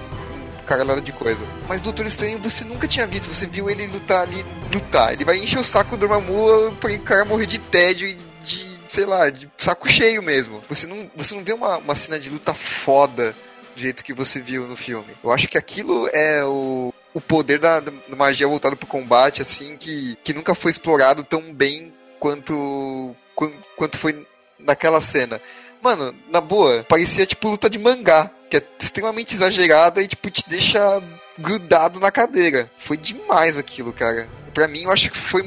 caralhada de coisa. Mas Doutor Estranho você nunca tinha visto, você viu ele lutar ali, lutar. Ele vai encher o saco do Dormammu pra o cara morrer de tédio e de, sei lá, de saco cheio mesmo. Você não, você não vê uma, uma cena de luta foda do jeito que você viu no filme. Eu acho que aquilo é o, o poder da, da magia voltada pro combate, assim, que, que nunca foi explorado tão bem quanto, quan- quanto foi naquela cena. Mano, na boa, parecia tipo luta de mangá, que é extremamente exagerada e tipo te deixa grudado na cadeira. Foi demais aquilo, cara. Pra mim, eu acho que foi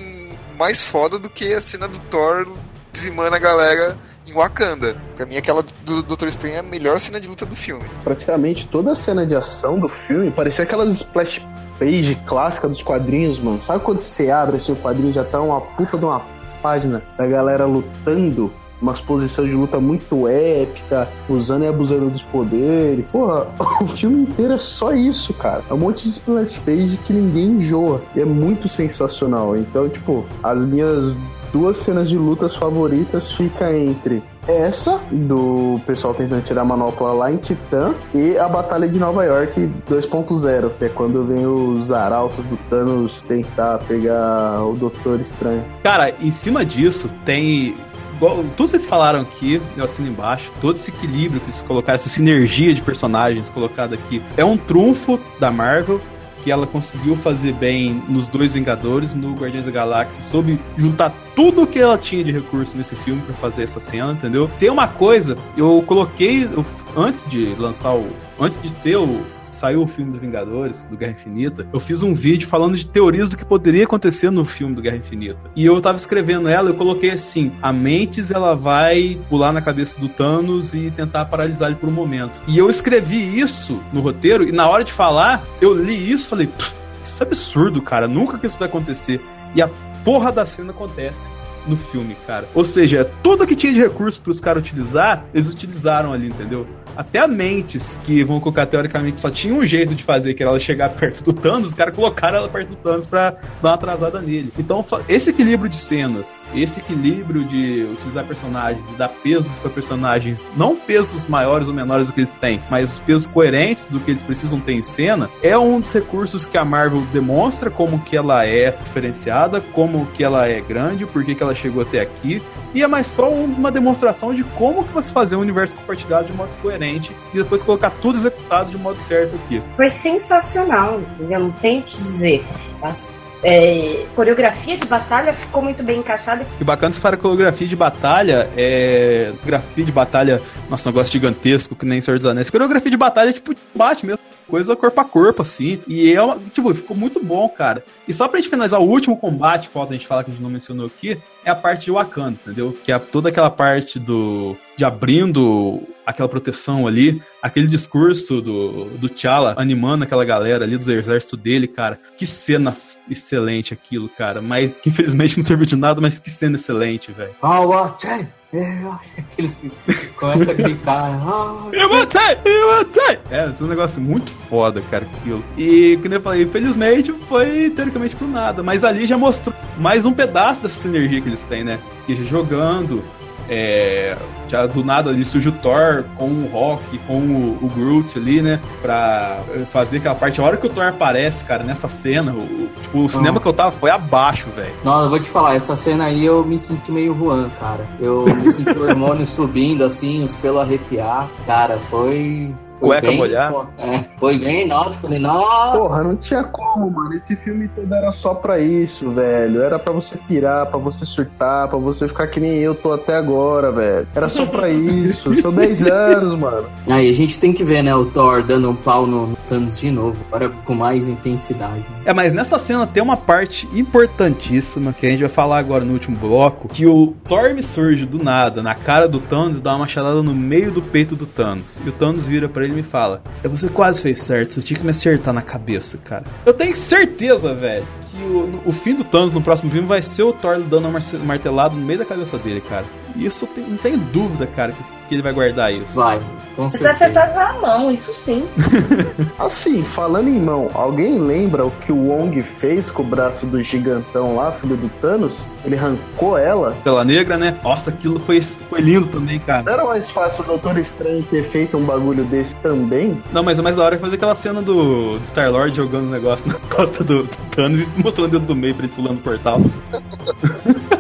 mais foda do que a cena do Thor dizimando a galera em Wakanda. Pra mim, aquela do Doutor Estranho é a melhor cena de luta do filme. Praticamente toda a cena de ação do filme parecia aquelas splash page clássica dos quadrinhos, mano. Sabe quando você abre assim, o quadrinho já tá uma puta de uma página da galera lutando? Uma exposição de luta muito épica, usando e abusando dos poderes. Porra, *laughs* o filme inteiro é só isso, cara. É um monte de splash page que ninguém enjoa. E é muito sensacional. Então, tipo, as minhas duas cenas de lutas favoritas fica entre essa do pessoal tentando tirar a manopla lá em Titã e a Batalha de Nova York 2.0, que é quando vem os arautos do Thanos tentar pegar o Doutor Estranho. Cara, em cima disso, tem. igual- Tudo vocês falaram aqui, eu assino embaixo, todo esse equilíbrio que eles colocaram, essa sinergia de personagens colocada aqui, é um trunfo da Marvel que ela conseguiu fazer bem nos dois Vingadores, no Guardiões da Galáxia, soube juntar tudo que ela tinha de recurso nesse filme pra fazer essa cena, entendeu? Tem uma coisa, eu coloquei eu- antes de lançar o. Antes de ter o. Saiu o filme do Vingadores, do Guerra Infinita. Eu fiz um vídeo falando de teorias do que poderia acontecer no filme do Guerra Infinita. E eu tava escrevendo ela, eu coloquei assim: a Mentes ela vai pular na cabeça do Thanos e tentar paralisar ele por um momento. E eu escrevi isso no roteiro, e na hora de falar, eu li isso e falei: "Pff, isso é absurdo, cara, nunca que isso vai acontecer. E a porra da cena acontece no filme, cara. Ou seja, tudo que tinha de recurso pros caras utilizar, eles utilizaram ali, entendeu? Até a Mentes, que vão colocar teoricamente só tinha um jeito de fazer, que era ela chegar perto do Thanos, os caras colocaram ela perto do Thanos pra dar uma atrasada nele. Então, esse equilíbrio de cenas, esse equilíbrio de utilizar personagens e dar pesos pra personagens, não pesos maiores ou menores do que eles têm, mas os pesos coerentes do que eles precisam ter em cena, é um dos recursos que a Marvel demonstra como que ela é diferenciada, como que ela é grande, por que que ela chegou até aqui, e é mais só um- uma demonstração de como que você fazer um universo compartilhado de modo coerente e depois colocar tudo executado de modo certo aqui. Foi sensacional, entendeu? Não tenho o que dizer. É, coreografia de batalha ficou muito bem encaixada. E bacana para coreografia de batalha, é. Coreografia de batalha, nossa, um negócio gigantesco, que nem Senhor dos Anéis. Coreografia de batalha é tipo bate mesmo. Coisa corpo a corpo, assim. E é uma, tipo, ficou muito bom, cara. E só pra gente finalizar, o último combate falta a gente falar que a gente não mencionou aqui é a parte de Wakanda, entendeu? Que é toda aquela parte do. de abrindo aquela proteção ali, aquele discurso do, do T'Challa animando aquela galera ali, dos exércitos dele, cara. Que cena excelente aquilo, cara. Mas que infelizmente não serviu de nada, mas que cena excelente, velho. Ah, Watchay! Eles *laughs* começam a gritar. "Ah, Eu matei! Eu matei! É, esse é um negócio muito foda, cara, aquilo. E, como eu falei, infelizmente foi teoricamente por nada, mas ali já mostrou mais um pedaço dessa sinergia que eles têm, né? Que jogando É, já do nada ali surge o Thor com o Rock, com o, o Groot ali, né? Pra fazer aquela parte. A hora que o Thor aparece, cara, nessa cena, o, tipo, o cinema que eu tava foi abaixo, velho. Não, eu vou te falar, essa cena aí eu me senti meio Juan, cara. Eu me senti o *laughs* hormônio subindo, assim, os pelos arrepiar. Cara, foi. Cueca bem- molhar? pô, É, foi bem, nossa, falei, nossa. Porra, não tinha como, mano. Esse filme todo era só pra isso, velho. Era pra você pirar, pra você surtar, pra você ficar que nem eu tô até agora, velho. Era só pra isso. São *laughs* 10 anos, mano. Aí a gente tem que ver, né, o Thor dando um pau no, no Thanos de novo, agora com mais intensidade. É, mas nessa cena tem uma parte importantíssima que a gente vai falar agora no último bloco, que o Thor me surge do nada, na cara do Thanos, dá uma machadada no meio do peito do Thanos. E o Thanos vira pra ele e me fala: "É, Você quase fez certo, você tinha que me acertar na cabeça, cara. Eu tenho certeza, velho, que o, o fim do Thanos no próximo filme vai ser o Thor dando uma marce- martelada no meio da cabeça dele, cara. Isso eu tenho- não tenho dúvida, cara, que, que ele vai guardar isso. Vai, com Você vai certeza. acertar na mão, isso sim. *laughs* Assim, falando em mão, alguém lembra o que o Wong fez com o braço do gigantão lá, filho do Thanos? Ele arrancou ela? Pela negra, né? Nossa, aquilo foi, foi lindo também, cara. Não era mais fácil o Doutor Estranho ter feito um bagulho desse também? Não, mas é mais da hora fazer aquela cena do, Star-Lord jogando o negócio na *laughs* costa do, do Thanos e mostrando o dedo do meio pra ele pulando o portal. *laughs*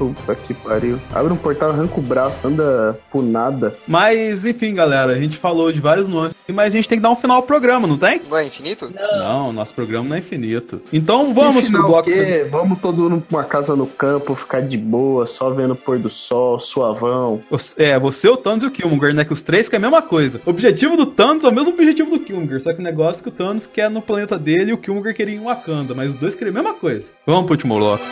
Puta que pariu. Abre um portal, arranca o braço, anda por nada. Mas, enfim, galera, a gente falou de vários nuances, mas a gente tem que dar um final ao programa, não tem? Não é infinito? Não, nosso programa não é infinito. Então vamos pro bloco. que Vamos todo mundo pra uma casa no campo, ficar de boa, só vendo o pôr do sol, suavão. É, você, o Thanos e o Killmonger, né? Que os três que é a mesma coisa. O objetivo do Thanos é o mesmo objetivo do Killmonger, só que o negócio é que o Thanos quer no planeta dele e o Killmonger queria em Wakanda, mas os dois queriam a mesma coisa. Vamos pro último bloco.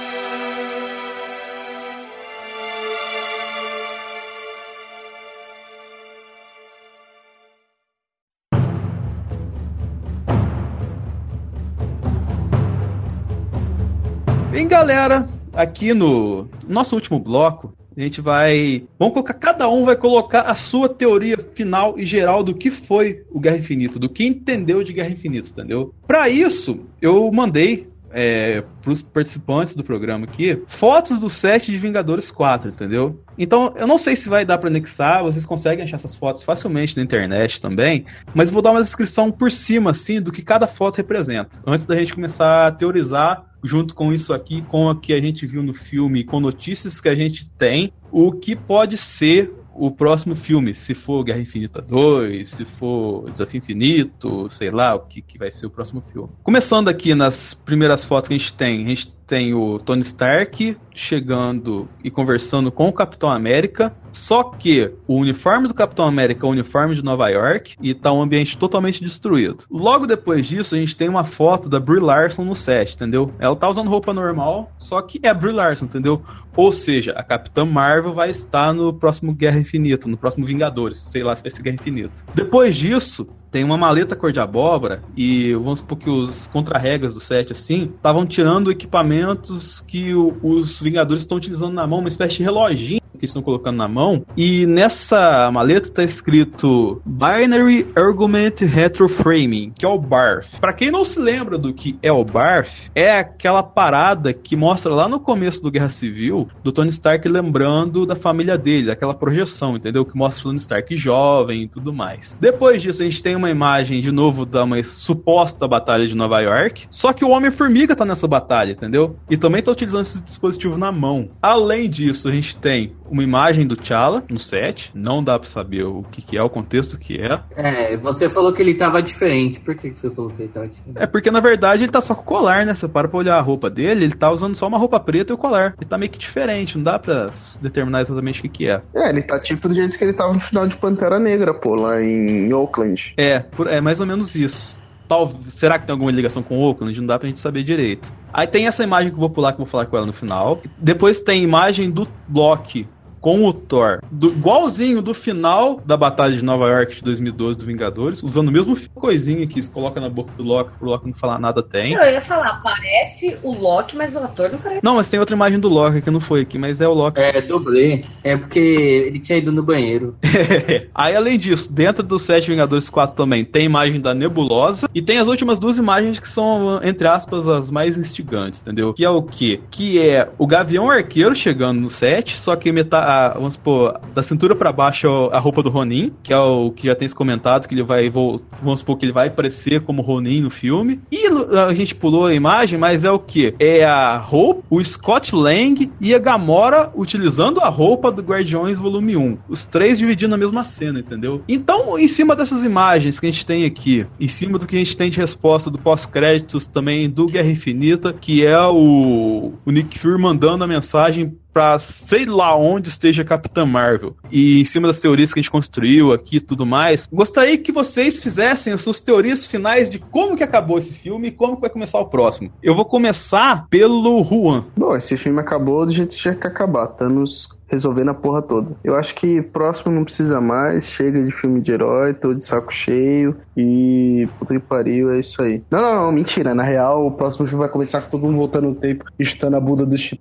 Galera, aqui no nosso último bloco, a gente vai. Vamos colocar. Cada um vai colocar a sua teoria final e geral do que foi o Guerra Infinita, do que entendeu de Guerra Infinita, entendeu? Para isso, eu mandei é, para os participantes do programa aqui fotos do set de Vingadores 4, entendeu? Então, eu não sei se vai dar para anexar, vocês conseguem achar essas fotos facilmente na internet também, mas vou dar uma descrição por cima, assim, do que cada foto representa, antes da gente começar a teorizar junto com isso aqui, com o que a gente viu no filme, com notícias que a gente tem, o que pode ser o próximo filme, se for Guerra Infinita 2, se for Desafio Infinito, sei lá, o que, que vai ser o próximo filme. Começando aqui nas primeiras fotos que a gente tem, a gente tem o Tony Stark chegando e conversando com o Capitão América, só que o uniforme do Capitão América é o uniforme de Nova York e tá um ambiente totalmente destruído. Logo depois disso, a gente tem uma foto da Brie Larson no set, entendeu? Ela tá usando roupa normal, só que é a Brie Larson, entendeu? Ou seja, a Capitã Marvel vai estar no próximo Guerra Infinita, no próximo Vingadores, sei lá se vai ser Guerra Infinita. Depois disso, tem uma maleta cor de abóbora e vamos supor que os contra-regras do set assim estavam tirando equipamentos que o- os Vingadores estão utilizando na mão, uma espécie de reloginho que estão colocando na mão. E nessa maleta está escrito Binary Argument Retroframing, que é o BARF. Para quem não se lembra do que é o BARF, é aquela parada que mostra lá no começo do Guerra Civil do Tony Stark lembrando da família dele, aquela projeção, entendeu? Que mostra o Tony Stark jovem e tudo mais. Depois disso, a gente tem uma imagem de novo da uma suposta batalha de Nova York. Só que o Homem-Formiga tá nessa batalha, entendeu? E também tá utilizando esse dispositivo na mão. Além disso, a gente tem uma imagem do T'Challa no set. Não dá pra saber o que, que é, o contexto que é. É, você falou que ele tava diferente. Por que, que você falou que ele tava diferente? É porque na verdade ele tá só com o colar, né? Você para pra olhar a roupa dele, ele tá usando só uma roupa preta e o colar. Ele tá meio que diferente, não dá pra determinar exatamente o que, que é. É, ele tá tipo do jeito que ele tava no final de Pantera Negra, pô, lá em Oakland. É, por- é mais ou menos isso. Tal, será que tem alguma ligação com o Oakland? Não dá pra gente saber direito. Aí tem essa imagem que eu vou pular, que eu vou falar com ela no final. Depois tem imagem do Loki com o Thor, do, igualzinho do final da Batalha de Nova York de 2012 do Vingadores, usando o mesmo coisinha que se coloca na boca do Loki, pro Loki não falar nada tem. Eu ia falar, parece o Loki, mas o ator não parece. Não, mas tem outra imagem do Loki que não foi aqui, mas é o Loki. É, dublê. É porque ele tinha ido no banheiro. *laughs* Aí, além disso, dentro do set Vingadores 4 também tem imagem da Nebulosa e tem as últimas duas imagens que são, entre aspas, as mais instigantes, entendeu? Que é o quê? Que é o Gavião Arqueiro chegando no set, só que metade, a, vamos supor, da cintura para baixo é a roupa do Ronin, que é o que já tem se comentado que ele vai, vamos supor que ele vai aparecer como Ronin no filme. E a gente pulou a imagem, mas é o que? É a roupa, o Scott Lang e a Gamora utilizando a roupa do Guardiões Volume 1. Os três dividindo a mesma cena, entendeu? Então, em cima dessas imagens que a gente tem aqui, em cima do que a gente tem de resposta do pós-créditos também do Guerra Infinita, que é o, o Nick Fury mandando a mensagem pra sei lá onde esteja Capitã Marvel. E em cima das teorias que a gente construiu aqui e tudo mais, gostaria que vocês fizessem as suas teorias finais de como que acabou esse filme e como que vai começar o próximo. Eu vou começar pelo Juan. Bom, esse filme acabou do jeito que tinha que acabar. Thanos resolvendo a porra toda. Eu acho que próximo não precisa mais, chega de filme de herói, tô de saco cheio e puta que pariu, é isso aí. Não, não, não, mentira. Na real, o próximo filme vai começar com todo mundo voltando no tempo e chutando a bunda dos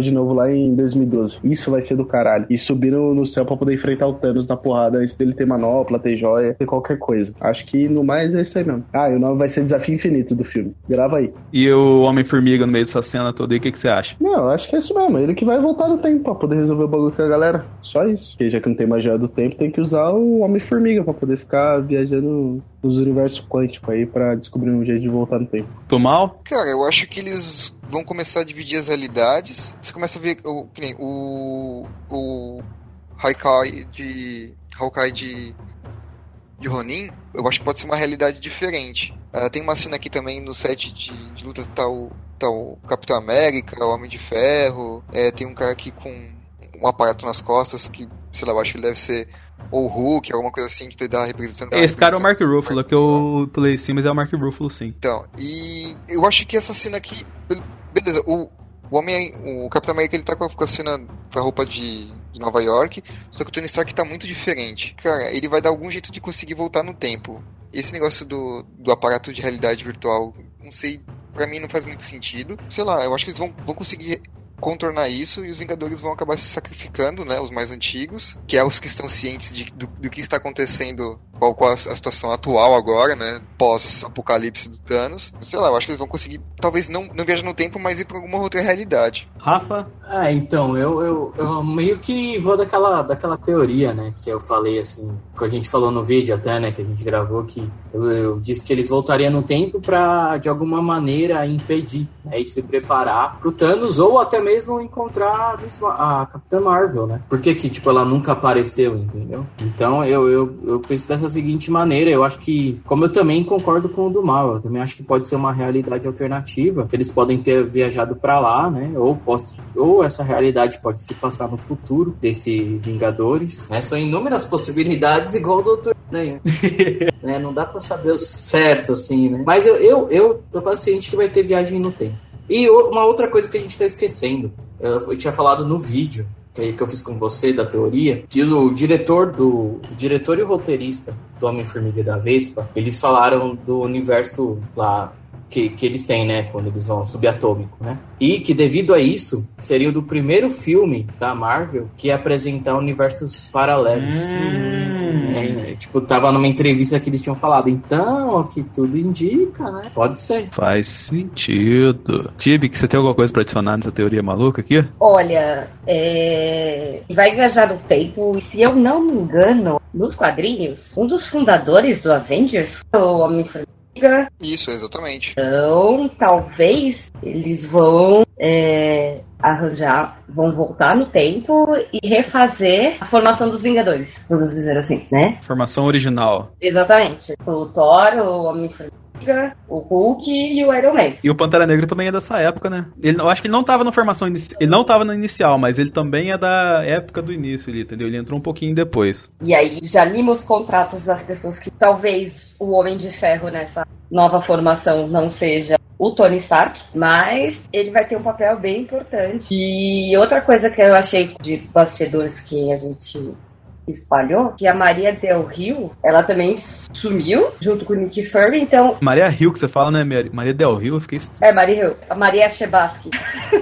de novo lá em 2012. Isso vai ser do caralho. E subiram no céu pra poder enfrentar o Thanos na porrada antes dele ter manopla, ter joia, ter qualquer coisa. Acho que no mais é isso aí mesmo. Ah, e o nome vai ser Desafio Infinito do filme. Grava aí. E o Homem-Formiga no meio dessa cena toda aí, o que, que você acha? Não, acho que é isso mesmo. Ele que vai voltar no tempo pra poder resolver o bagulho com a galera. Só isso. Porque já que não tem magia do tempo, tem que usar o Homem-Formiga pra poder ficar viajando nos universos quânticos aí pra descobrir um jeito de voltar no tempo. Tô mal? Cara, eu acho que eles vão começar a dividir as realidades. Você começa a ver o, nem, o, o Haikai de. Hawkeye de. de Ronin, eu acho que pode ser uma realidade diferente. Uh, tem uma cena aqui também no set de, de luta tá o, tá o Capitão América, o Homem de Ferro. É, tem um cara aqui com um aparato nas costas que, sei lá, eu acho que ele deve ser ou Hulk, alguma coisa assim que dá representando. Esse cara é o Mark Ruffalo, que eu pulei sim, mas é o Mark Ruffalo sim. Então, e eu acho que essa cena aqui, beleza, o, o homem, o Capitão América ele tá com a cena com a roupa de, de Nova York, só que o Tony Stark tá muito diferente. Cara, ele vai dar algum jeito de conseguir voltar no tempo. Esse negócio do, do aparato de realidade virtual, não sei, para mim não faz muito sentido. Sei lá, eu acho que eles vão, vão conseguir contornar isso e os Vingadores vão acabar se sacrificando, né? Os mais antigos, que é os que estão cientes de, do, do que está acontecendo, qual, qual a, situação atual agora, né? Pós-apocalipse do Thanos. Sei lá, eu acho que eles vão conseguir, talvez não, não viajar no tempo, mas ir para alguma outra realidade. Rafa? Ah, então, eu, eu, eu meio que vou daquela, daquela teoria, né? Que eu falei assim, que a gente falou no vídeo até, né? Que a gente gravou, que eu, eu disse que eles voltariam no tempo para de alguma maneira impedir né, e se preparar pro Thanos ou até mesmo encontrar a Capitã Marvel, né? Por que, que tipo, ela nunca apareceu, entendeu? Então eu, eu, eu penso dessa seguinte maneira, eu acho que, como eu também concordo com o do mal, eu também acho que pode ser uma realidade alternativa, que eles podem ter viajado para lá, né? Ou, posso, ou essa realidade pode se passar no futuro desse Vingadores, né? São inúmeras possibilidades, igual o Doutor né? *laughs* né? Não dá para saber o certo, assim, né? Mas eu, eu, eu tô paciente que vai ter viagem no tempo. E uma outra coisa que a gente está esquecendo, eu tinha falado no vídeo que eu fiz com você da teoria, que o diretor do o diretor e o roteirista do Homem-Formiga da Vespa, eles falaram do universo lá que, que eles têm, né, quando eles vão subatômico, né? E que devido a isso, seria o do primeiro filme da Marvel que ia apresentar universos paralelos. Hum. É, tipo, tava numa entrevista que eles tinham falado, então, o que tudo indica, né? Pode ser. Faz sentido. Tibi, que você tem alguma coisa pra adicionar nessa teoria maluca aqui? Olha, é... vai viajar no tempo, e se eu não me engano, nos quadrinhos, um dos fundadores do Avengers foi o Homem-Formiga isso, exatamente. Então, talvez eles vão é, arranjar, vão voltar no tempo e refazer a formação dos Vingadores, vamos dizer assim, né? Formação original. Exatamente. O Thor, o Homem-Formiga o Hulk e o Iron Man. E o Pantera Negra também é dessa época, né? Ele, eu acho que ele não tava na formação inicial. Ele não tava na inicial, mas ele também é da época do início ali, entendeu? Ele entrou um pouquinho depois. E aí já lima os contratos das pessoas que talvez o Homem de Ferro nessa nova formação não seja o Tony Stark, mas ele vai ter um papel bem importante. E outra coisa que eu achei de bastidores que a gente espalhou, que a Maria Del Rio, ela também sumiu junto com o Nick Fury, então... Maria Rio que você fala, né, Maria Del Rio, eu fiquei... É, Maria Rio, a Maria Chebaski.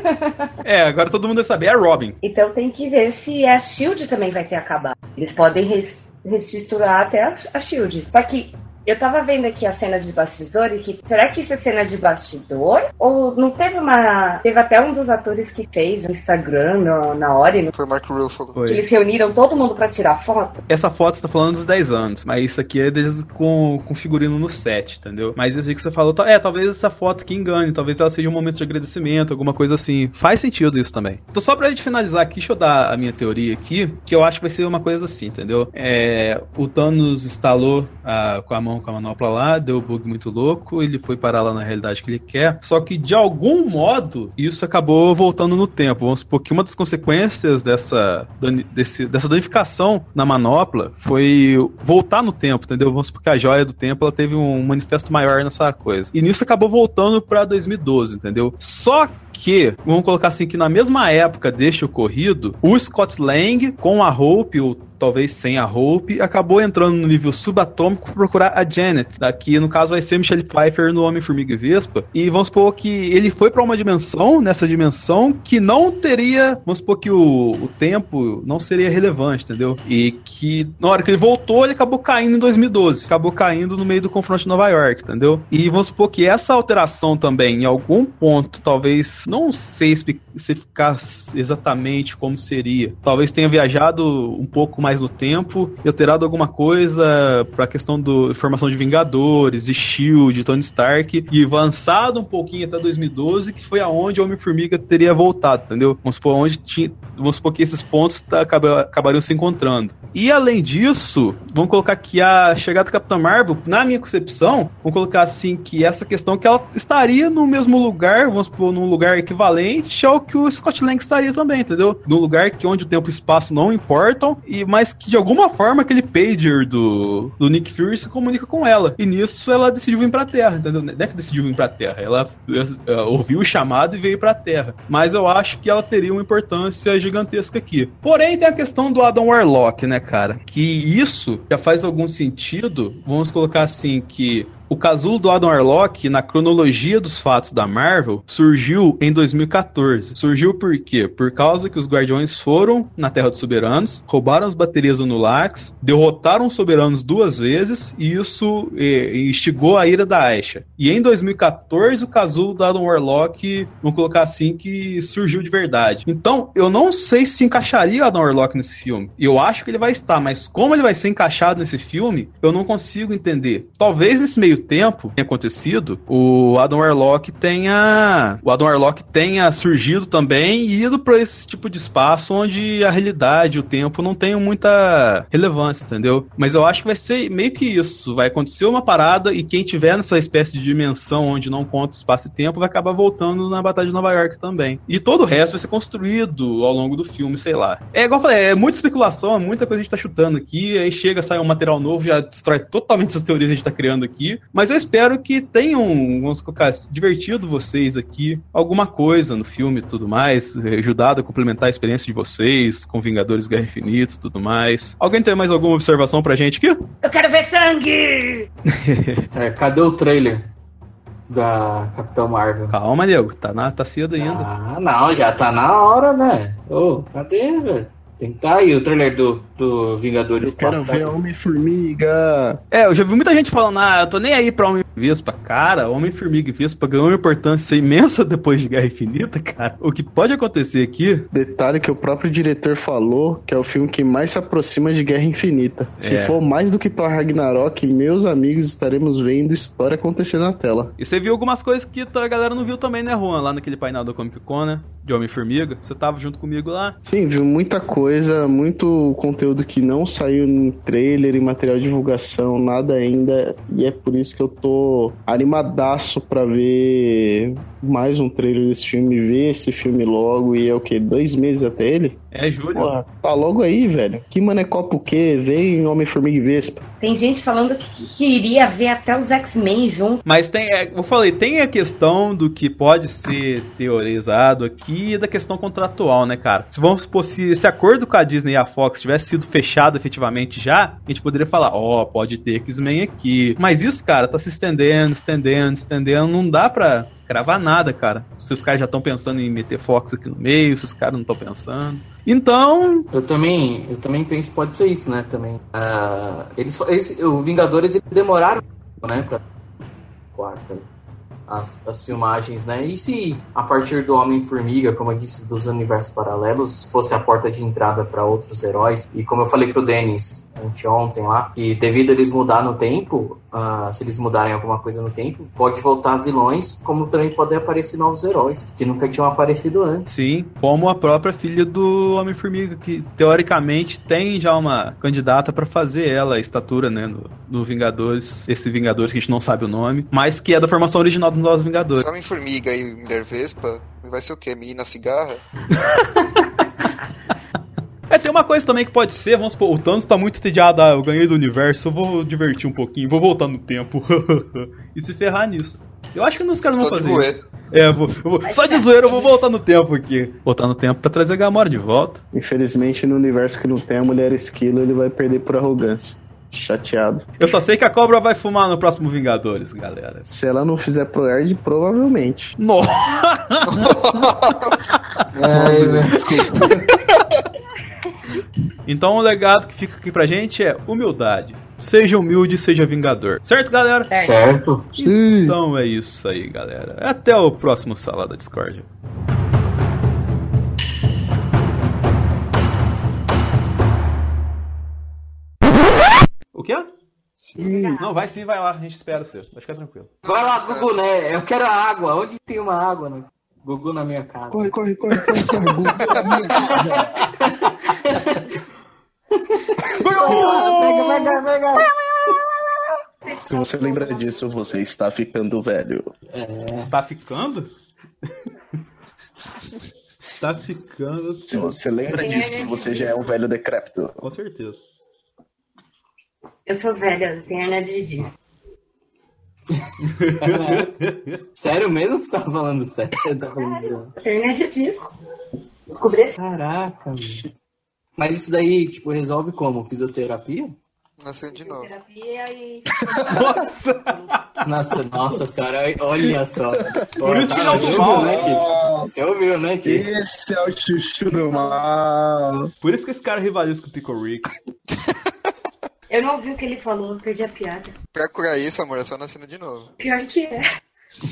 *laughs* é, agora todo mundo vai saber, é a Robin. Então tem que ver se a SHIELD também vai ter acabado. Eles podem reestruturar até a SHIELD. Só que Eu tava vendo aqui as cenas de bastidores, que será que isso é cena de bastidor? Ou não teve uma. Teve até um dos atores que fez no Instagram, no, na hora, no... Foi Mark Ruffalo. Foi. que eles reuniram todo mundo pra tirar foto? Essa foto você tá falando dos 10 anos, mas isso aqui é deles com, com figurino no set, entendeu? Mas isso aí que você falou, tá- é, talvez essa foto que engane, talvez ela seja um momento de agradecimento, alguma coisa assim. Faz sentido isso também. Então, só pra gente finalizar aqui, deixa eu dar a minha teoria aqui, que eu acho que vai ser uma coisa assim, entendeu? É, o Thanos instalou a- com a mão com a manopla lá, deu o bug muito louco, ele foi parar lá na realidade que ele quer, só que de algum modo isso acabou voltando no tempo. Vamos supor que uma das consequências dessa, desse- dessa danificação na manopla foi voltar no tempo, entendeu? Vamos supor que a joia do tempo ela teve um manifesto maior nessa coisa. E nisso acabou voltando pra 2012, entendeu? Só que, vamos colocar assim, que na mesma época deste ocorrido, o Scott Lang, com a Hope, ou talvez sem a Hope, acabou entrando no nível subatômico procurar a Janet. Daqui, no caso, vai ser Michelle Pfeiffer no Homem-Formiga e Vespa. E vamos supor que ele foi para uma dimensão, nessa dimensão, que não teria, vamos supor que o, o tempo não seria relevante, entendeu? E que na hora que ele voltou, ele acabou caindo em 2012. Acabou caindo no meio do confronto de Nova York, entendeu? E vamos supor que essa alteração também, em algum ponto, talvez, não sei espe- especificar exatamente como seria. Talvez tenha viajado um pouco mais no tempo e alterado alguma coisa pra questão da formação de Vingadores, de Shield, Tony Stark, e avançado um pouquinho até 2012, que foi aonde Homem-Formiga teria voltado, entendeu? Vamos supor, onde tinha, vamos supor que esses pontos tá- acaba- acabariam se encontrando. E além disso, vamos colocar que a chegada do Capitão Marvel, na minha concepção, vamos colocar assim que essa questão que ela estaria no mesmo lugar, vamos supor, num lugar equivalente ao que o Scott Lang estaria também, entendeu? Num lugar que onde o tempo e o espaço não importam, e mas que de alguma forma aquele pager do, do Nick Fury se comunica com ela. E nisso ela decidiu vir pra Terra, entendeu? Não é que decidiu vir pra Terra, ela eh, ouviu o chamado e veio pra Terra. Mas eu acho que ela teria uma importância gigantesca aqui. Porém, tem a questão do Adam Warlock, né, cara? Que isso já faz algum sentido. Vamos colocar assim que o casulo do Adam Warlock, na cronologia dos fatos da Marvel, surgiu em 2014. Surgiu por quê? Por causa que os Guardiões foram na Terra dos Soberanos, roubaram as baterias do Nulax, derrotaram os Soberanos duas vezes, e isso eh, instigou a ira da Aisha. E em 2014, o casulo do Adam Warlock, vamos colocar assim, que surgiu de verdade. Então, eu não sei se encaixaria o Adam Warlock nesse filme. Eu acho que ele vai estar, mas como ele vai ser encaixado nesse filme, eu não consigo entender. Talvez nesse meio tempo tenha acontecido, o Adam Warlock tenha. O Adam Warlock tenha surgido também e ido para esse tipo de espaço onde a realidade o tempo não tenham muita relevância, entendeu? Mas eu acho que vai ser meio que isso. Vai acontecer uma parada e quem tiver nessa espécie de dimensão onde não conta espaço e tempo vai acabar voltando na Batalha de Nova York também. E todo o resto vai ser construído ao longo do filme, sei lá. É igual eu falei, é muita especulação, é muita coisa que a gente tá chutando aqui, aí chega, sai um material novo, já destrói totalmente essas teorias que a gente tá criando aqui. Mas eu espero que tenham, vamos colocar, divertido vocês aqui, alguma coisa no filme e tudo mais, ajudado a complementar a experiência de vocês com Vingadores Guerra Infinita e tudo mais. Alguém tem mais alguma observação pra gente aqui? Eu quero ver sangue! *laughs* É, cadê o trailer da Capitão Marvel? Calma, Diego, tá, na, tá cedo ainda. Ah, não, já tá na hora, né? Ô, cadê, velho? Tem que tá aí o trailer do, do Vingadores Eu quero 4, ver tá? Homem-Formiga. É, eu já vi muita gente falando, ah, eu tô nem aí pra Homem-Vespa. Cara, Homem-Formiga e Vespa ganhou uma importância imensa *laughs* depois de Guerra Infinita, cara. O que pode acontecer aqui Detalhe que o próprio diretor falou que é o filme que mais se aproxima de Guerra Infinita. Se É. for mais do que Thor Ragnarok, meus amigos, estaremos vendo história acontecer na tela. E você viu algumas coisas que a galera não viu também, né, Juan? Lá naquele painel da Comic Con, né? De Homem-Formiga. Você tava junto comigo lá. Sim, viu muita coisa, muito conteúdo que não saiu em trailer, em material de divulgação, nada ainda. E é por isso que eu tô animadaço pra ver mais um trailer desse filme, ver esse filme logo. E é o que? Dois meses até ele? É, Júlio. Porra, tá logo aí, velho. Que manecopa o quê? Vem Homem-Formiga e Vespa. Tem gente falando que, que iria ver até os X-Men junto. Mas tem, é, eu falei, tem a questão do que pode ser teorizado aqui e da questão contratual, né, cara? Se vamos supor, se esse acordo com a Disney e a Fox tivesse sido fechado efetivamente já, a gente poderia falar, ó, pode ter X-Men aqui. Mas isso, cara, tá se estendendo, estendendo, estendendo, não dá pra cravar nada, cara. Se os caras já estão pensando em meter Fox aqui no meio, se os caras não estão pensando. Então. Eu também, eu também penso pode ser isso, né? Também. Uh, eles, eles, o Vingadores eles demoraram, né? Pra quarta as, as filmagens, né? E se a partir do Homem-Formiga, como eu disse, dos universos paralelos, fosse a porta de entrada para outros heróis? E como eu falei pro Denis anteontem lá, que devido a eles mudar no tempo, uh, se eles mudarem alguma coisa no tempo, pode voltar vilões, como também podem aparecer novos heróis, que nunca tinham aparecido antes. Sim, como a própria filha do Homem-Formiga, que teoricamente tem já uma candidata para fazer ela a estatura, né, no, no Vingadores, esse Vingadores que a gente não sabe o nome, mas que é da formação original dos Novos Vingadores. Homem-Formiga e Mulher Vespa, vai ser o quê? Menina cigarra? *laughs* É, tem uma coisa também que pode ser, vamos supor, o Thanos tá muito entediado, ah, eu ganhei do universo, eu vou divertir um pouquinho, vou voltar no tempo. *laughs* e se ferrar nisso. Eu acho que os caras não vão fazer isso. É, vou, vou, só de zoeira eu vou voltar no tempo aqui. Voltar no tempo pra trazer a Gamora de volta. Infelizmente, no universo que não tem a mulher esquilo, ele vai perder por arrogância. Chateado. Eu só sei que a cobra vai fumar no próximo Vingadores, galera. Se ela não fizer pro Erd, provavelmente. *laughs* Nossa! Ai, Desculpa. Então o legado que fica aqui pra gente é humildade. Seja humilde, seja vingador. Certo, galera? Certo. Então é isso aí, galera. Até o próximo Sala da Discord. Sim. Não, vai sim, vai lá. A gente espera você. Vai ficar tranquilo. Vai lá, Gugu, né? Eu quero água. Onde tem uma água, né? Gugu na minha casa. Corre, corre, corre, corre, corre. Gugu na minha casa. pega, pega, pega. Se você lembra disso, você está ficando velho. É. Está ficando? tá ficando. Se você lembra disso, você já é um velho decrépito. Com certeza. Eu sou velha, não tenho nada de disso. *laughs* Sério mesmo? Você tá falando sério? Tá falando sério? Tenho nada disso. Descobri esse. Caraca, mano. Mas isso daí, tipo, resolve como? Fisioterapia? Nascendo de novo. terapia e. Nossa! Nossa, nossa senhora, olha só. Por isso que não ouviu, né, Tito? Você ouviu, né, Tito? Esse é o chuchu do mal. Por isso que esse cara rivaliza com o Pico Rick. *laughs* Eu não ouvi o que ele falou, perdi a piada. Pra curar isso, amor, é só nascendo de novo. Pior que é.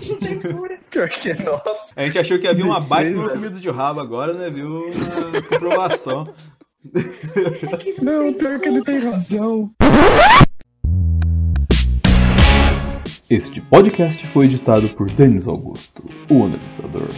Não tem cura. Pior que é nossa. A gente achou que havia uma baita velho. comida de rabo agora, né? Viu uma comprovação. *laughs* Não, pior que ele tem razão. Este podcast foi editado por Denis Augusto, o analisador.